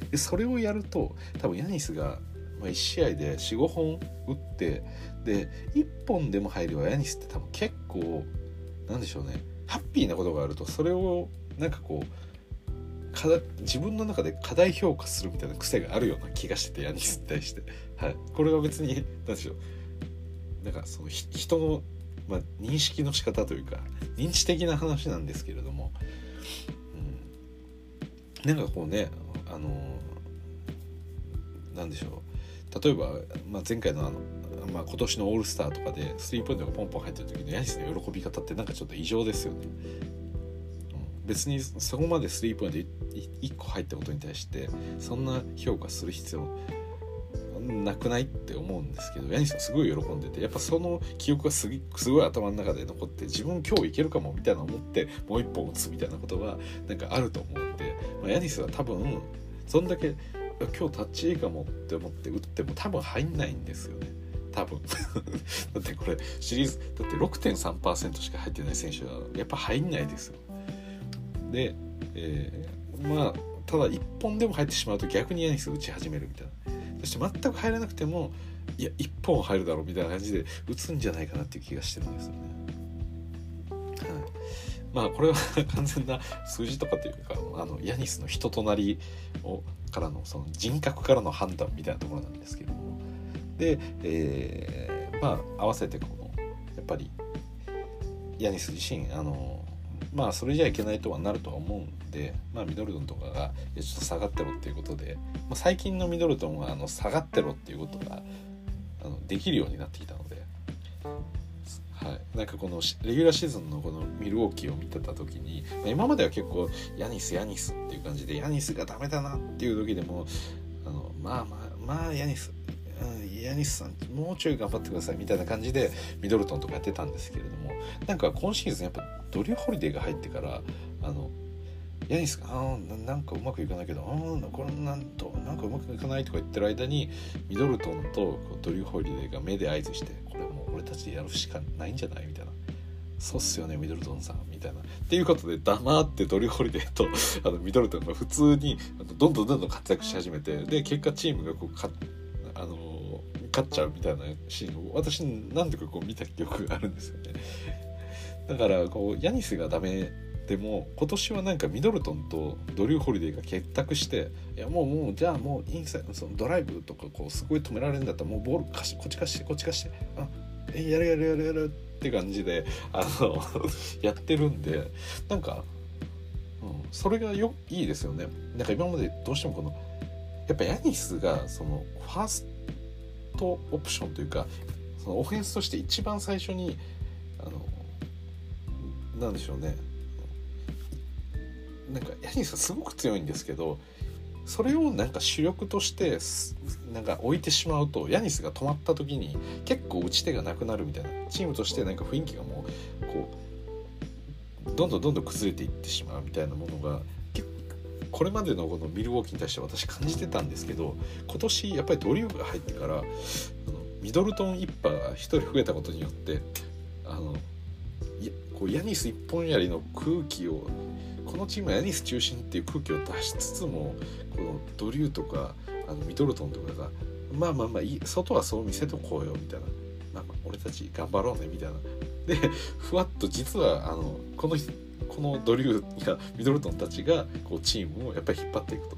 でそれをやると多分ヤニスがま、1試合で45本打ってで1本でも入ればヤニスって多分結構なんでしょうね。ハッピーなことがあるとそれをなんかこう課題自分の中で過大評価するみたいな癖があるような気がしててヤニスに対して、はい、これは別に何でしょう。なんかその人の、まあ、認識の仕方というか認知的な話なんですけれども、うん、なんかこうねあのなんでしょう。例えば、まあ、前回のあのまあ、今年のオールスターとかでスリーポイントがポンポン入ってる時のヤニスの喜び方ってなんかちょっと異常ですよね。別にそこまでスリーポイント1個入ったことに対してそんな評価する必要なくないって思うんですけどヤニスはすごい喜んでてやっぱその記憶がすごい頭の中で残って自分今日いけるかもみたいな思ってもう一本打つみたいなことがなんかあると思うんで、まあ、ヤニスは多分そんだけ今日タッチいいかもって思って打っても多分入んないんですよね。多分。だってこれシリーズだって6.3%しか入ってない選手はやっぱ入んないですよ。で、えー、まあただ1本でも入ってしまうと逆にヤニス打ち始めるみたいな。そして全く入らなくてもいや1本入るだろうみたいな感じで打つんじゃないかなっていう気がしてるんですよね。まあこれは 完全な数字とかというかあのヤニスの人となりをからのその人格からの判断みたいなところなんですけれども。で、えー、まあ合わせてこのやっぱりヤニス自身あのまあそれじゃいけないとはなるとは思うんで、まあ、ミドルトンとかがちょっと下がってろっていうことで、まあ、最近のミドルトンはあの下がってろっていうことがあのできるようになってきたので、はい、なんかこのレギュラーシーズンのこのミルウォーキーを見てた時に、今までは結構ヤニスヤニスっていう感じでヤニスがダメだなっていう時でもあのまあまあまあヤニスうんヤニスさんもうちょい頑張ってくださいみたいな感じでミドルトンとかやってたんですけれどもなんか今シーズンやっぱドリュー・ホリデーが入ってからあのヤニスが「あなんかうまくいかないけどあこれなんとなんかうまくいかない」とか言ってる間にミドルトンとドリュー・ホリデーが目で合図して「これ俺たちでやるしかないんじゃない?」みたいな。そうっすよねミドルトンさんみたいな。っていうことで黙ってドリュー・ホリデーと あのミドルトンが普通にどんどんどんどん活躍し始めてで結果チームがこうかあの勝っちゃうみたいなシーンを私何度かこう見た記憶があるんですよね。だからこうヤニスがダメでも今年はなんかミドルトンとドリュー・ホリデーが結託していやもうもうじゃあもうインサイドそのドライブとかこうすごい止められるんだったらもうボール貸しこっち貸してこっち貸してあえやるやるやるやるって感じであの やってるんでなんか、うん、それがよいいですよね。なんか今までどうしてもこのやっぱヤニスがそのファーストオプションというかそのオフェンスとして一番最初にあのなんでしょうね。なんかヤニスはすごく強いんですけどそれをなんか主力としてなんか置いてしまうとヤニスが止まった時に結構打ち手がなくなるみたいなチームとしてなんか雰囲気がもうこうどんどんどんどん崩れていってしまうみたいなものがこれまでのこのミルウォーキーに対して私感じてたんですけど今年やっぱりドリューが入ってからあのミドルトン一派が1人増えたことによってあのこうヤニス一本やりの空気をこのチームはヤニス中心っていう空気を出しつつもこのドリューとかあのミドルトンとかがまあまあまあいい外はそう見せとこうよみたいな、まあ、まあ俺たち頑張ろうねみたいな。でふわっと実はあのこのこのドリューやミドルトンたちがこうチームをやっぱり引っ張っていくと、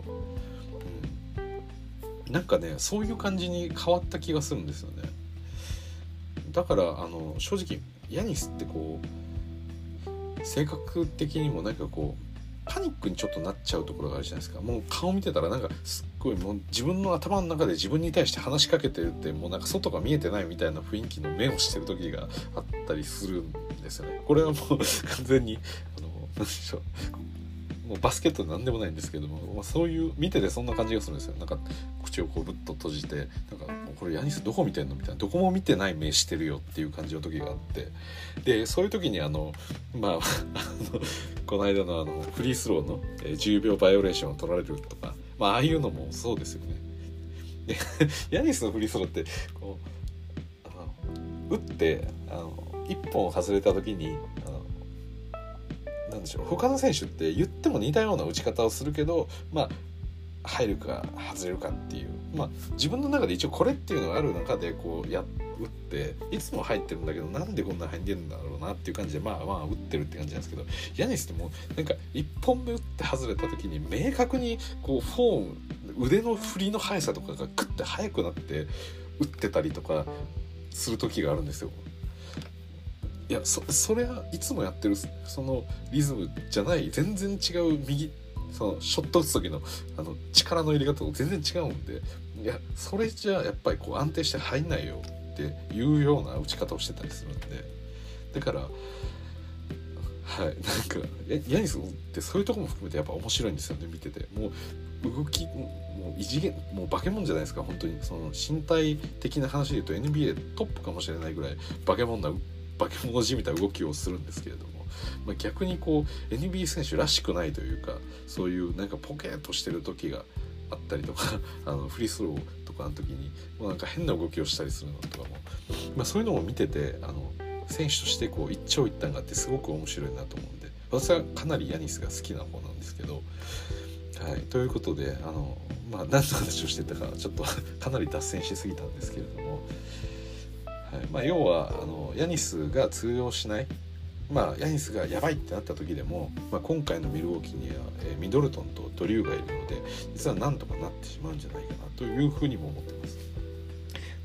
うん、なんかねそういう感じに変わった気がするんですよね。だからあの正直ヤニスってこう性格的にもなんかこうパニックにちょっとなっちゃうところがあるじゃないですか。もう顔見てたらなんかすっごいもう自分の頭の中で自分に対して話しかけてるってもうなんか外が見えてないみたいな雰囲気の目をしてる時があったりするんですよね。これはもう完全にあの何でしょう。もうバスケットなんでもないんですけども、まあ、そういう見ててそんな感じがするんですよ。なんか口をこうぶっと閉じてなんかこれヤニスどこ見てんのみたいな。どこも見てない目してるよっていう感じの時があって。でそういう時にあのまあ のこの間のあのフリースローの10秒バイオレーションを取られるとか、まあ、ああいうのもそうですよね。で ヤニスのフリースローってこうあの打ってあの1本外れた時になんでしょう他の選手って言っても似たような打ち方をするけどまあ入るか外れるかっていうまあ自分の中で一応これっていうのがある中でこうや打っていつも入ってるんだけどなんでこんな入んでるんだろうなっていう感じでまあまあ打ってるって感じなんですけどヤニスってもうなんか1本目打って外れた時に明確にこうフォーム腕の振りの速さとかがグッて速くなって打ってたりとかする時があるんですよ。いやそそれはいつもやってるそのリズムじゃない全然違う右そのショット打つ時のあの力の入れ方と全然違うんでいやそれじゃやっぱりこう安定して入んないよっていうような打ち方をしてたりするんでだからはいなんかヤニスってそういうとこも含めてやっぱ面白いんですよね見てて。もう動きもう異次元もう化け物じゃないですか本当に。その身体的な話で言うと NBA トップかもしれないぐらい化け物な化け物じみた動きをするんですけれども、まあ、逆にこう NBA 選手らしくないというかそういうなんかポケーっとしてる時があったりとか あのフリースローとかの時にもうなんか変な動きをしたりするのとかも、まあ、そういうのも見ててあの選手としてこう一長一短があってすごく面白いなと思うんで私はかなりヤニスが好きな方なんですけど。はい、ということであの、まあ、何の話をしてたかちょっと かなり脱線しすぎたんですけれども、はいまあ、要はあのヤニスが通用しないまあ、ヤニスがやばいってなった時でも、まあ、今回のミルウォーキーには、えー、ミドルトンとドリューがいるので実はなんとかなってしまうんじゃないかなというふうにも思ってます。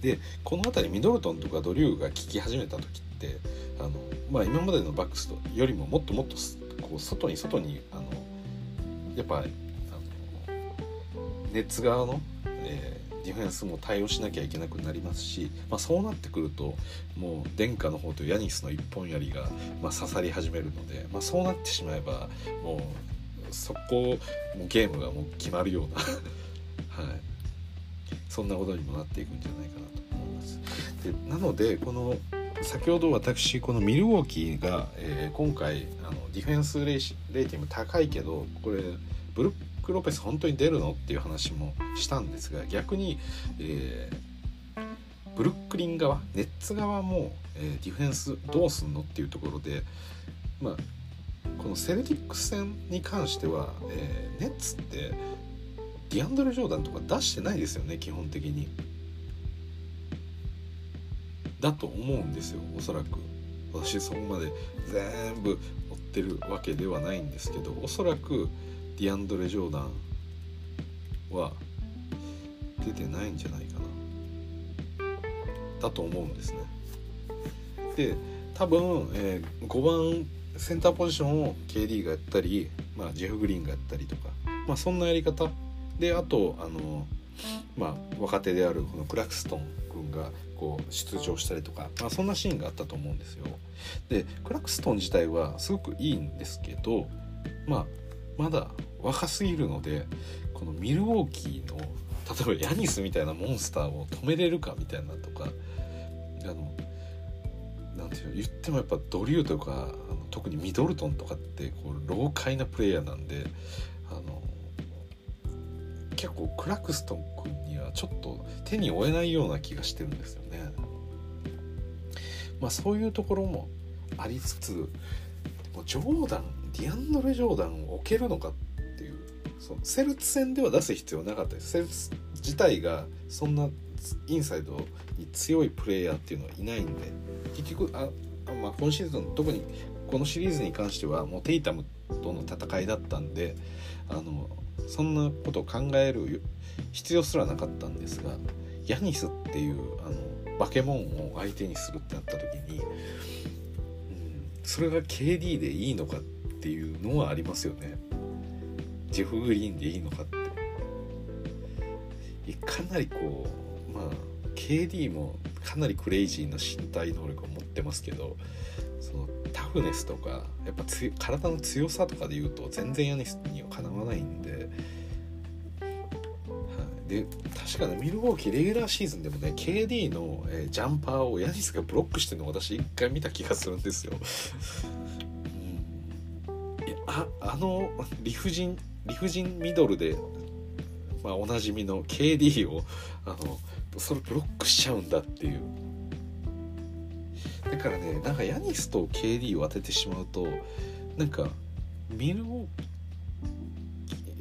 でこの辺りミドルトンとかドリューが効き始めた時ってあの、まあ、今までのバックスよりももっともっとこう外に外にあのやっぱあのネッツ側の、えーディフェンスも対応しなきゃいけなくなりますし、まあ、そうなってくるともう殿下の方とヤニスの一本槍が、まあ、刺さり始めるので、まあ、そうなってしまえばもうそこもゲームがもう決まるような はい、そんなことにもなっていくんじゃないかなと思います。でなのでこの先ほど私このミルウォーキーが、えー、今回あのディフェンスレーティング高いけどこれブルック・ロペス本当に出るの？っていう話もしたんですが逆に、えー、ブルックリン側ネッツ側も、えー、ディフェンスどうすんのっていうところで、まあ、このセルティックス戦に関しては、えー、ネッツってディアンドレ・ジョーダンとか出してないですよね基本的に。だと思うんですよおそらく。私そこまで全部追ってるわけではないんですけどおそらくディアンドレ・ジョーダンは出てないんじゃないかな。だと思うんですね。で多分、えー、5番センターポジションを KD がやったり、まあ、ジェフ・グリーンがやったりとか、まあ、そんなやり方。であとあの、まあ、若手であるこのクラクストン君がこう出場したりとか、まあ、そんなシーンがあったと思うんですよ。でクラクストン自体はすごくいいんですけど、まあ、まだ若すぎるのでこのミルウォーキーの例えばヤニスみたいなモンスターを止めれるかみたいなとかあのなんていうの言ってもやっぱドリューとかあの特にミドルトンとかってこう老快なプレイヤーなんであの結構クラクストン君にはちょっと手に負えないような気がしてるんですよね。まあそういうところもありつつジョーダンディアンドレ・ジョーダンを置けるのかってそのセルツ戦では出す必要なかったですセルツ自体がそんなインサイドに強いプレイヤーっていうのはいないんで結局あ、まあ、今シーズン特にこのシリーズに関してはもうテイタムとの戦いだったんであのそんなことを考える必要すらなかったんですがヤニスっていうあの化け物を相手にするってなった時に、うん、それが KD でいいのかっていうのはありますよね。ジェフ・グリーンでいいのかってかなりこうまあ KD もかなりクレイジーな身体能力を持ってますけどそのタフネスとかやっぱ体の強さとかで言うと全然ヤニスにはかなわないんで。で確かねミルウォーキーレギュラーシーズンでもね KD の、えー、ジャンパーをヤニスがブロックしてるのを私一回見た気がするんですよ。うん、いやああの理不尽理不尽ミドルで、まあ、おなじみの KD をあのそれブロックしちゃうんだっていう。だからねなんかヤニスと KD を当ててしまうとなんかミルウォ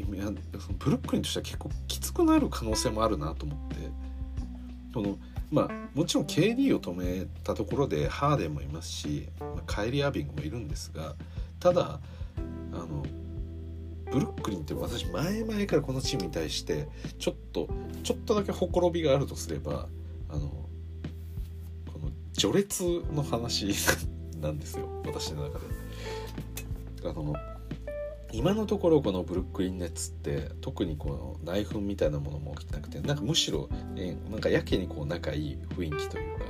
ーいやブルックリンとしては結構きつくなる可能性もあるなと思って。このまあもちろん KD を止めたところでハーデンもいますし、まあ、カイリー・アビングもいるんですがただあのブルックリンって私前々からこのチームに対してちょっとちょっとだけほころびがあるとすればあのこの序列の話なんですよ私の中で。あの今のところこのブルックリン・ネッツって特にこの内紛みたいなものも起きてなくてなんかむしろ、ね、なんかやけにこう仲いい雰囲気というか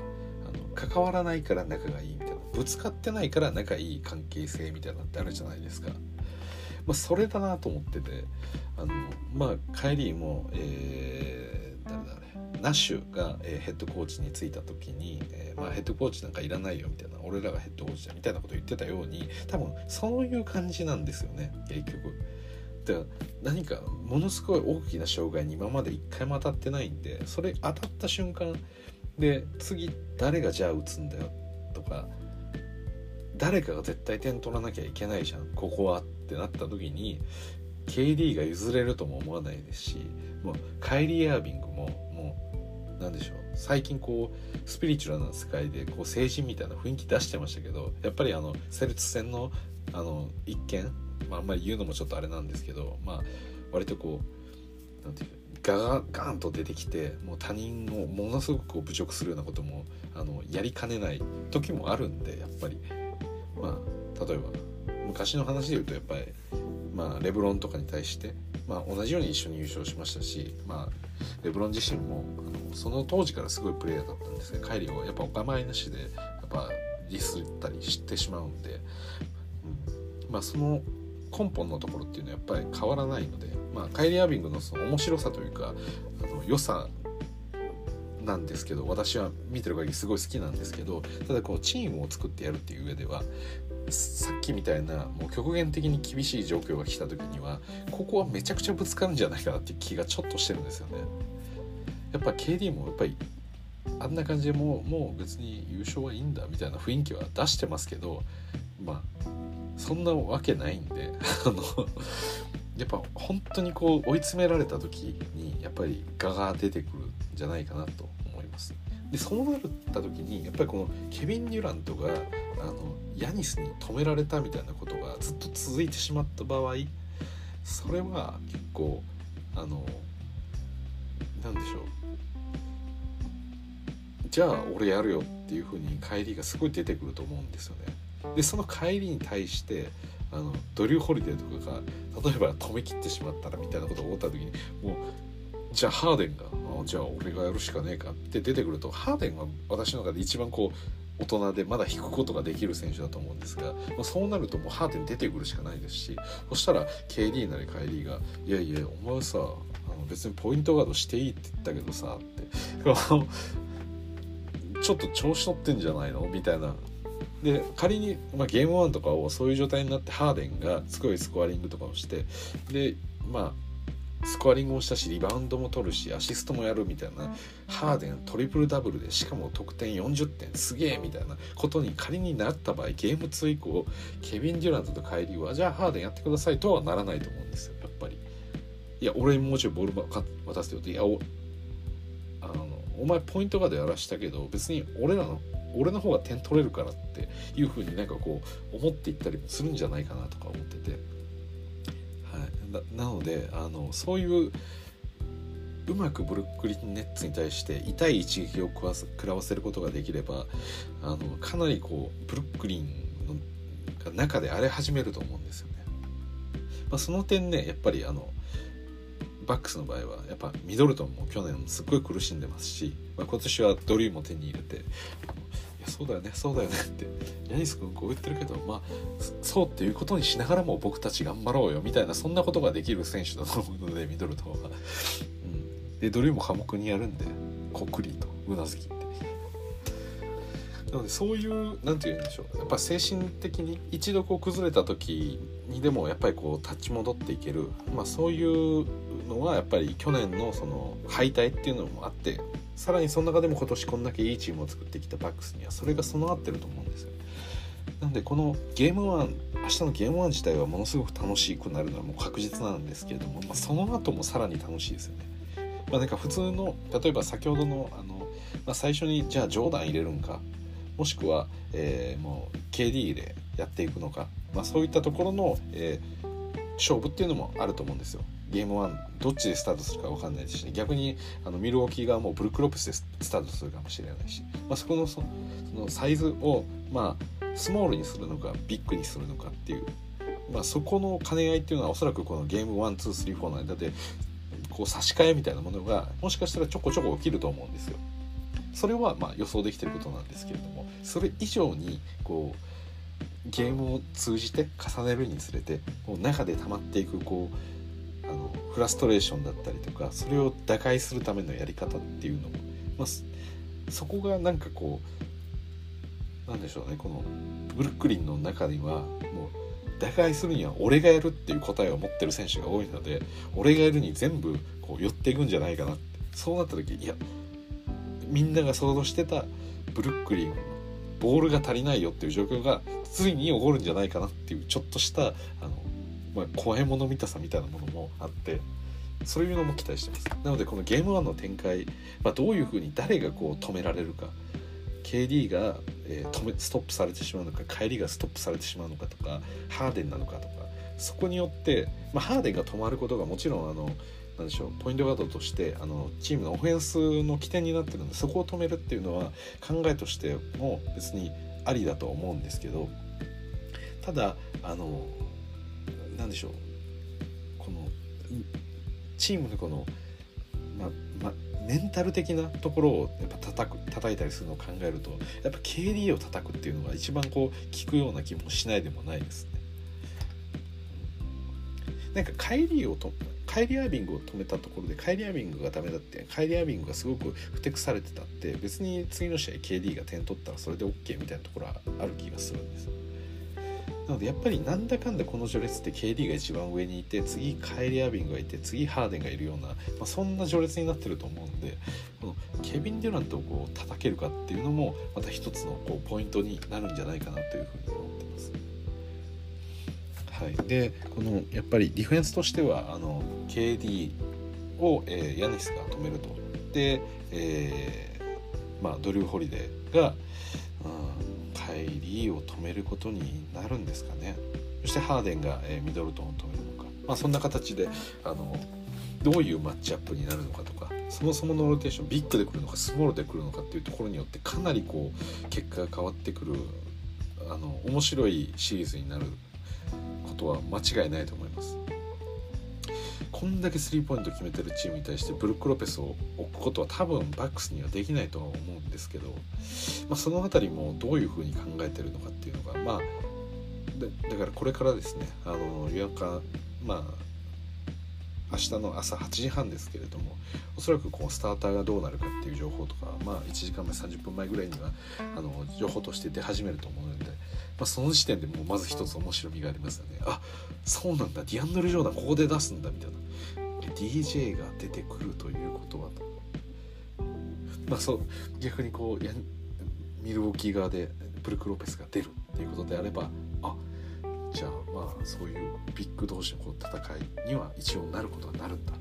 あの関わらないから仲がいいみたいなぶつかってないから仲いい関係性みたいなのってあるじゃないですか。まあ、それだなと思っててあのまあ帰りも、えー、誰だあれナッシュが、えー、ヘッドコーチに就いた時に、えーまあ、ヘッドコーチなんかいらないよみたいな俺らがヘッドコーチだみたいなこと言ってたように多分そういう感じなんですよね結局。何かものすごい大きな障害に今まで一回も当たってないんでそれ当たった瞬間で次誰がじゃあ打つんだよとか誰かが絶対点取らなきゃいけないじゃんここはっってなった時に KD が譲れるとも思わないですしもうカイリー・アービングももう何でしょう最近こうスピリチュアルな世界でこう成人みたいな雰囲気出してましたけどやっぱりあのセルツ戦のあの一見、まあ、あんまり言うのもちょっとあれなんですけどまあ割とこうなんていうガガガンと出てきてもう他人をものすごく侮辱するようなこともあのやりかねない時もあるんでやっぱり。まあ例えば昔の話で言うとやっぱり、まあ、レブロンとかに対して、まあ、同じように一緒に優勝しましたし、まあ、レブロン自身もあのその当時からすごいプレイヤーだったんですけど帰りをやっぱお構いなしでやっぱディスったりしてしまうんで、うん、まあその根本のところっていうのはやっぱり変わらないので、まあ、カイリー・アービングのその面白さというかあの良さなんですけど私は見てる限りすごい好きなんですけどただこうチームを作ってやるっていう上ではさっきみたいなもう極限的に厳しい状況が来た時にはここはめちゃくちゃぶつかるんじゃないかなって気がちょっとしてるんですよね。やっぱ KD もやっぱりあんな感じでもうもう別に優勝はいいんだみたいな雰囲気は出してますけどまあそんなわけないんで あのやっぱ本当にこう追い詰められた時にやっぱり我が出てくるんじゃないかなと思います。でそうなった時にやっぱりこのケビン・デュラントがあのヤニスに止められたみたいなことがずっと続いてしまった場合それは結構あのなんでしょうじゃあ俺やるよっていう風に帰りがすごい出てくると思うんですよね。でその帰りに対してあのドリュー・ホリデーとかが例えば止めきってしまったらみたいなことを思った時にもうじゃあハーデンがじゃあ俺がやるしかねえかって出てくるとハーデンは私の中で一番こう大人でまだ引くことができる選手だと思うんですが、まあ、そうなるともうハーデン出てくるしかないですしそしたら KD なりカイリーが「いやいやお前さあの別にポイントガードしていいって言ったけどさ」って。ちょっと調子乗ってんじゃないの？みたいな。で仮に、まあ、ゲーム1とかをそういう状態になってハーデンがすごいスコアリングとかをしてでまあスコアリングもしたしリバウンドも取るしアシストもやるみたいな。ハーデントリプルダブルでしかも得点40点。すげえみたいな。ことに仮になった場合ゲーム2以降ケビン・デュラントとカイリーはじゃあハーデンやってくださいとはならないと思うんですよやっぱり。いや俺にもうちょいボール渡すよっていやおあのお前ポイントガードやらしたけど別に俺らの俺の方が点取れるからっていうふうになんかこう思っていったりもするんじゃないかなとか思ってて、ななのであのそういううまくブルックリン・ネッツに対して痛い一撃を食わ食らわせることができればあのかなりこうブルックリンの中で荒れ始めると思うんですよね。まあ、その点ねやっぱりあのバックスの場合はやっぱミドルトンも去年すっごい苦しんでますし、まあ、今年はドリーも手に入れてそうだよねそうだよねってヤニス君こう言ってるけどまあそうっていうことにしながらも僕たち頑張ろうよみたいなそんなことができる選手だと思うのでミドルトンは。うん、でどれも寡黙にやるんでこっくりとうなずきって。なのでそういう何て言うんでしょうやっぱ精神的に一度こう崩れた時にでもやっぱりこう立ち戻っていける、まあ、そういうのはやっぱり去年のその敗退っていうのもあってさらにその中でも今年こんだけいいチームを作ってきたバックスにはそれが備わってると思うんですよ。なんでこのゲーム1明日のゲーム1自体はものすごく楽しくなるのはもう確実なんですけれども、まあ、その後もさらに楽しいですよね。まあ、なんか普通の例えば先ほどのあのまあ、最初にじゃあジョーダン入れるんかもしくは、えー、もう KD でやっていくのか、まあ、そういったところの、えー、勝負っていうのもあると思うんですよ。ゲーム1どっちでスタートするか分かんないですし、ね、逆にあのミルウォーキー側もブルク・ロペスでスタートするかもしれないし、まあ、そこのそのサイズを、まあ、スモールにするのかビッグにするのかっていう、まあ、そこの兼ね合いっていうのはおそらくこのゲーム123の間でこう差し替えみたいなものがもしかしたらちょこちょこ起きると思うんですよ。それはまあ予想できてることなんですけれどもそれ以上にこうゲームを通じて重ねるにつれてこう中で溜まっていくこうあのフラストレーションだったりとかそれを打開するためのやり方っていうのも、まあ、そこがなんかこうなんでしょうねこのブルックリンの中にはもう打開するには俺がやるっていう答えを持ってる選手が多いので俺がやるに全部こう寄っていくんじゃないかなってそうなった時いやみんなが想像してたブルックリンボールが足りないよっていう状況がついに起こるんじゃないかなっていうちょっとしたあ、まあ、怖いもの見たさみたいなものもあってそういうのも期待してます。なのでこのゲーム1の展開、まあ、どういうふうに誰がこう止められるか。KD が、えー、止めストップされてしまうのか帰りがストップされてしまうのかとかハーデンなのかとか。そこによって、まあ、ハーデンが止まることがもちろんあのなんでしょうポイントガードとしてあのチームのオフェンスの起点になってるんでそこを止めるっていうのは考えとしても別にありだと思うんですけど。ただあのなんでしょうこのチームのこの、まま、メンタル的なところをやっぱ叩く叩いたりするのを考えるとやっぱ KD を叩くっていうのが一番こう効くような気もしないでもないですね。なんかカイリーをとカイリー・アービングを止めたところでカイリー・アービングがダメだってカイリー・アービングがすごくふてくされてたって別に次の試合 KD が点取ったらそれで OK みたいなところはある気がするんですなのでやっぱりなんだかんだこの序列って KD が一番上にいて次カイリー・アービングがいて次ハーデンがいるような、まあ、そんな序列になってると思うんでこのケビン・デュラントをこう叩けるかっていうのもまた一つのこうポイントになるんじゃないかなというふうに思ってます。はい、でこのやっぱりディフェンスとしてはあの KD を、えー、ヤニスが止めるとで、えーまあ、ドリュー・ホリデーが、カイリーを止めることになるんですかね。そしてハーデンが、え、ミドルトンを止めるのか、まあ、そんな形であのどういうマッチアップになるのかとかそもそものローテーションビッグで来るのかスモールで来るのかっていうところによってかなりこう結果が変わってくるあの面白いシリーズになることは間違いないと思います。こんだけスリーポイント決めてるチームに対してブルック・ロペスを置くことは多分バックスにはできないとは思うんですけど、まあ、その辺りもどういうふうに考えてるのかっていうのがまあだからこれからですねあの夜中まあ明日の朝8時半ですけれどもおそらくこうスターターがどうなるかっていう情報とか、まあ、1時間前30分前ぐらいにはあの情報として出始めると思うので、まあ、その時点でもうまず一つ面白みがありますよね。あそうなんだ。ディアンドル・ジョーダンここで出すんだみたいな。DJ が出てくるということはまあそう逆にこうやミルウォーキー側でブルク・ロペスが出るっていうことであればあじゃあまあそういうビッグ同士のこう戦いには一応なることはなるんだ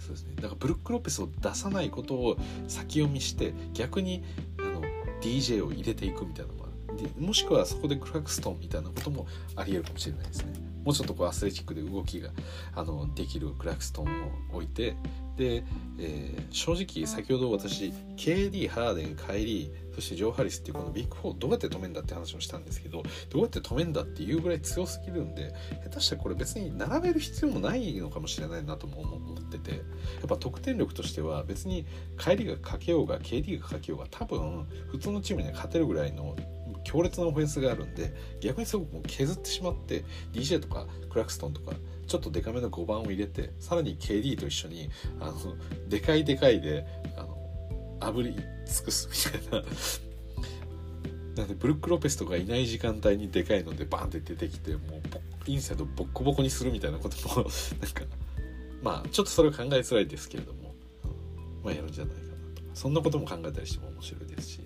そうですね。だからブルック・ロペスを出さないことを先読みして逆にあの DJ を入れていくみたいなのももしくはそこでクラクストンみたいなこともありえるかもしれないですね。もうちょっとこうアスレチックで動きがあのできるクラクストンを置いてで、えー、正直先ほど私 KD ハーデンカイリーそしてジョー・ハリスっていうこのビッグ4どうやって止めんだって話をしたんですけどどうやって止めんだっていうぐらい強すぎるんで下手したらこれ別に並べる必要もないのかもしれないなとも思っててやっぱ得点力としては別に帰りがかけようが KD がかけようが多分普通のチームには勝てるぐらいの強烈なオフェンスがあるんで逆にすごくもう削ってしまって DJ とかクラクストンとかちょっとデカめの5番を入れてさらに KD と一緒にあのでかいでかいであの炙り尽くすみたいな。なんでブルック・ロペスとかいない時間帯にでかいのでバンって出てきてもうインサイドボッコボコにするみたいなことも なんかまあちょっとそれを考えづらいですけれども、まあやるんじゃないかなと。そんなことも考えたりしても面白いですし、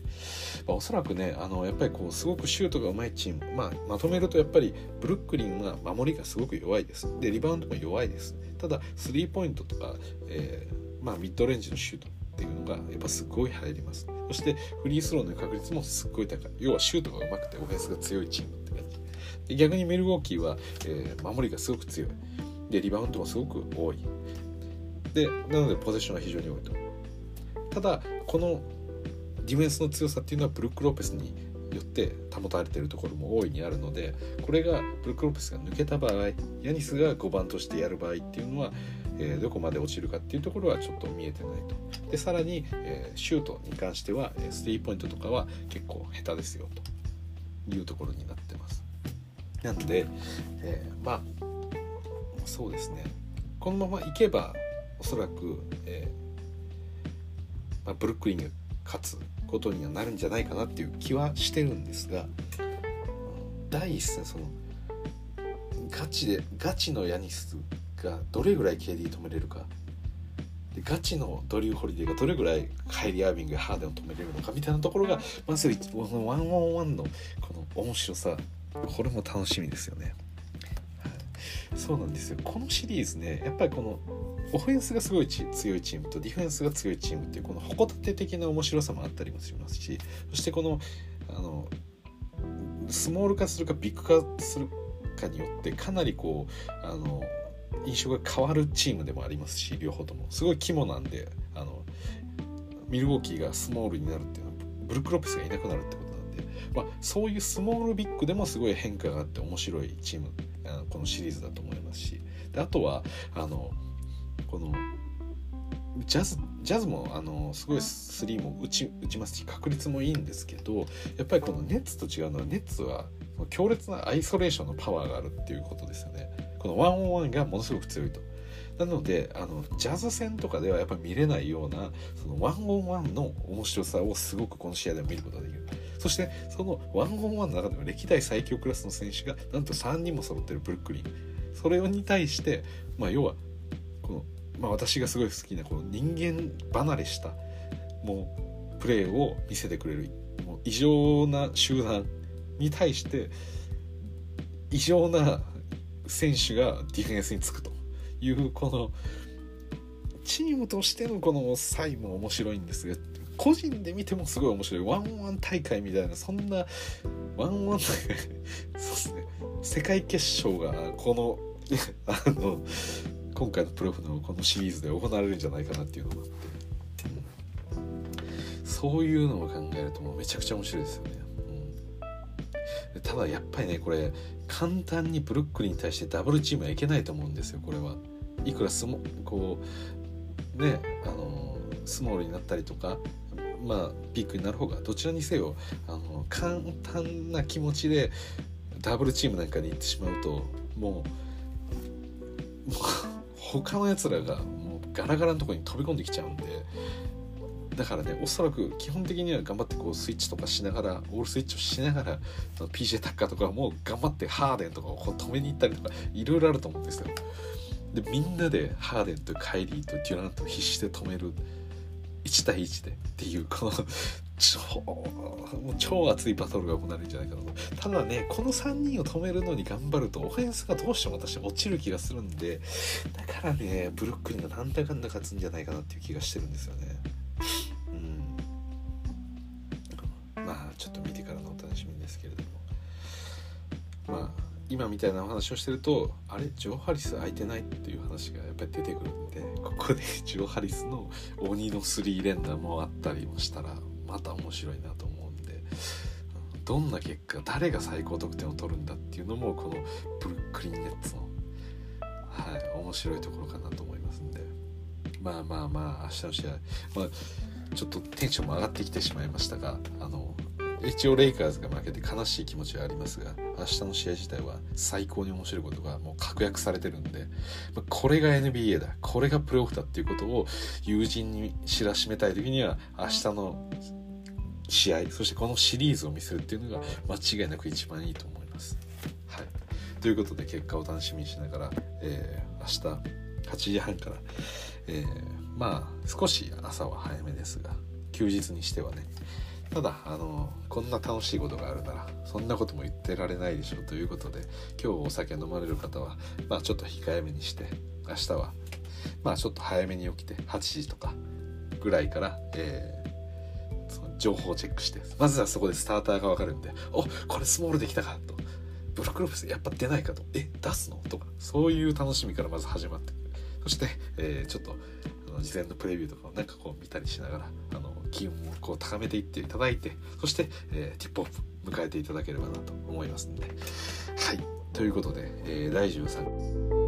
まあ、おそらくねあのやっぱりこうすごくシュートがうまいチーム、まあ、まとめるとやっぱりブルックリンは守りがすごく弱いです。でリバウンドも弱いです。ただスリーポイントとか、えー、まあ、ミッドレンジのシュートっていうのがやっぱすごい入ります。そしてフリースローの確率もすっごい高い。要はシュートが上手くてオフェンスが強いチームって感じ。で逆にメルウォーキーは、えー、守りがすごく強い。でリバウンドもすごく多い。でなのでポゼッションは非常に多いと。ただこのディフェンスの強さっていうのはブルック・ロペスによって保たれてるところも大いにあるのでこれがブルック・ロペスが抜けた場合ヤニスが5番としてやる場合っていうのは、えー、どこまで落ちるかっていうところはちょっと見えてないと。でさらに、えー、シュートに関してはスリーポイントとかは結構下手ですよというところになってます。なので、えー、まあそうですね。このままいけばおそらく、えーまあ、ブルックリンが勝つことにはなるんじゃないかなっていう気はしてるんですが第一戦そのガチでガチのヤニスがどれぐらい KD 止めれるか。でガチのドリュー・ホリデーがどれぐらいカイリー・アービングやハーデンを止めれるのかみたいなところがまずワンオンワンのこの面白さ。これも楽しみですよね。そうなんですよ。このシリーズねやっぱりこのオフェンスがすごい強いチームとディフェンスが強いチームっていうこの矛盾的な面白さもあったりもしますしそしてこのあのスモール化するかビッグ化するかによってかなりこうあの印象が変わるチームでもありますし両方ともすごい肝なんであのミルウォーキーがスモールになるっていうのはブルック・ロペスがいなくなるってことなんで、まあ、そういうスモールビッグでもすごい変化があって面白いチームこのシリーズだと思いますしであとはあのこのジャズジャズもあのすごいスリーも打ち打ちますし確率もいいんですけどやっぱりこのネッツと違うのはネッツは強烈なアイソレーションのパワーがあるっていうことですよね。このワンオンワンがものすごく強いと。なのであのジャズ戦とかではやっぱ見れないようなそのワンオンワンの面白さをすごくこの試合でも見ることができる。そしてそのワンオンワンの中でも歴代最強クラスの選手がなんと3人も揃ってるブルックリンそれに対してまあ要はこの、まあ、私がすごい好きなこの人間離れしたもうプレーを見せてくれるもう異常な集団に対して異常な選手がディフェンスにつくと。いうこのチームとしてのこのサイも面白いんですが個人で見てもすごい面白い。ワンワン大会みたいなそんなワンワン大会そうですね。世界決勝がこの あの今回のプロフのこのシリーズで行われるんじゃないかなっていうのがあって、そういうのを考えるともうめちゃくちゃ面白いですよね、うん、ただやっぱりねこれ簡単にブルックリンに対してダブルチームはいけないと思うんですよこれはいくらスモこうねあのスモールになったりとかまあピークになる方がどちらにせよあの簡単な気持ちでダブルチームなんかに行ってしまうともう他のやつらがもうガラガラのとこに飛び込んできちゃうんでだからねおそらく基本的には頑張ってこうスイッチとかしながらオールスイッチをしながら PJ タッカーとかも頑張ってハーデンとかをこう止めに行ったりとかいろいろあると思うんですよ。でみんなでハーデンとカイリーとデュラントを必死で止める1対1でっていうこの超もう超熱いバトルが行われるんじゃないかなと。ただねこの3人を止めるのに頑張るとオフェンスがどうしても私落ちる気がするんでだからねブルックリンがなんだかんだ勝つんじゃないかなっていう気がしてるんですよねうんまあちょっと見てからのお楽しみですけれどもまあ今みたいなお話をしてるとあれジョー・ハリス空いてないっていう話がやっぱり出てくるんでここでジョー・ハリスの鬼の3連打もあったりもしたらまた面白いなと思うんでどんな結果誰が最高得点を取るんだっていうのもこのブルックリン・ネッツのはい面白いところかなと思いますんで。まあまあまあ明日の試合、まあ、ちょっとテンションも上がってきてしまいましたがあの一応レイカーズが負けて悲しい気持ちはありますが明日の試合自体は最高に面白いことがもう確約されてるんでこれが NBA だこれがプレーオフだっていうことを友人に知らしめたい時には明日の試合そしてこのシリーズを見せるっていうのが間違いなく一番いいと思います。はい、ということで結果を楽しみにしながら、えー、明日8時半から、えー、まあ少し朝は早めですが休日にしてはねただあのこんな楽しいことがあるならそんなことも言ってられないでしょうということで今日お酒飲まれる方はまあちょっと控えめにして明日はまあちょっと早めに起きて8時とかぐらいから、えーその情報をチェックしてまずはそこでスターターが分かるんで「おこれスモールできたか」と「ブルックローブスやっぱ出ないか」と「え出すの?」とかそういう楽しみからまず始まってそして、えーちょっとの事前のプレビューとかをなんかこう見たりしながらあの気運をこう高めていっていただいてそして、えーティップオフ迎えていただければなと思いますので。はい。ということで、えー第13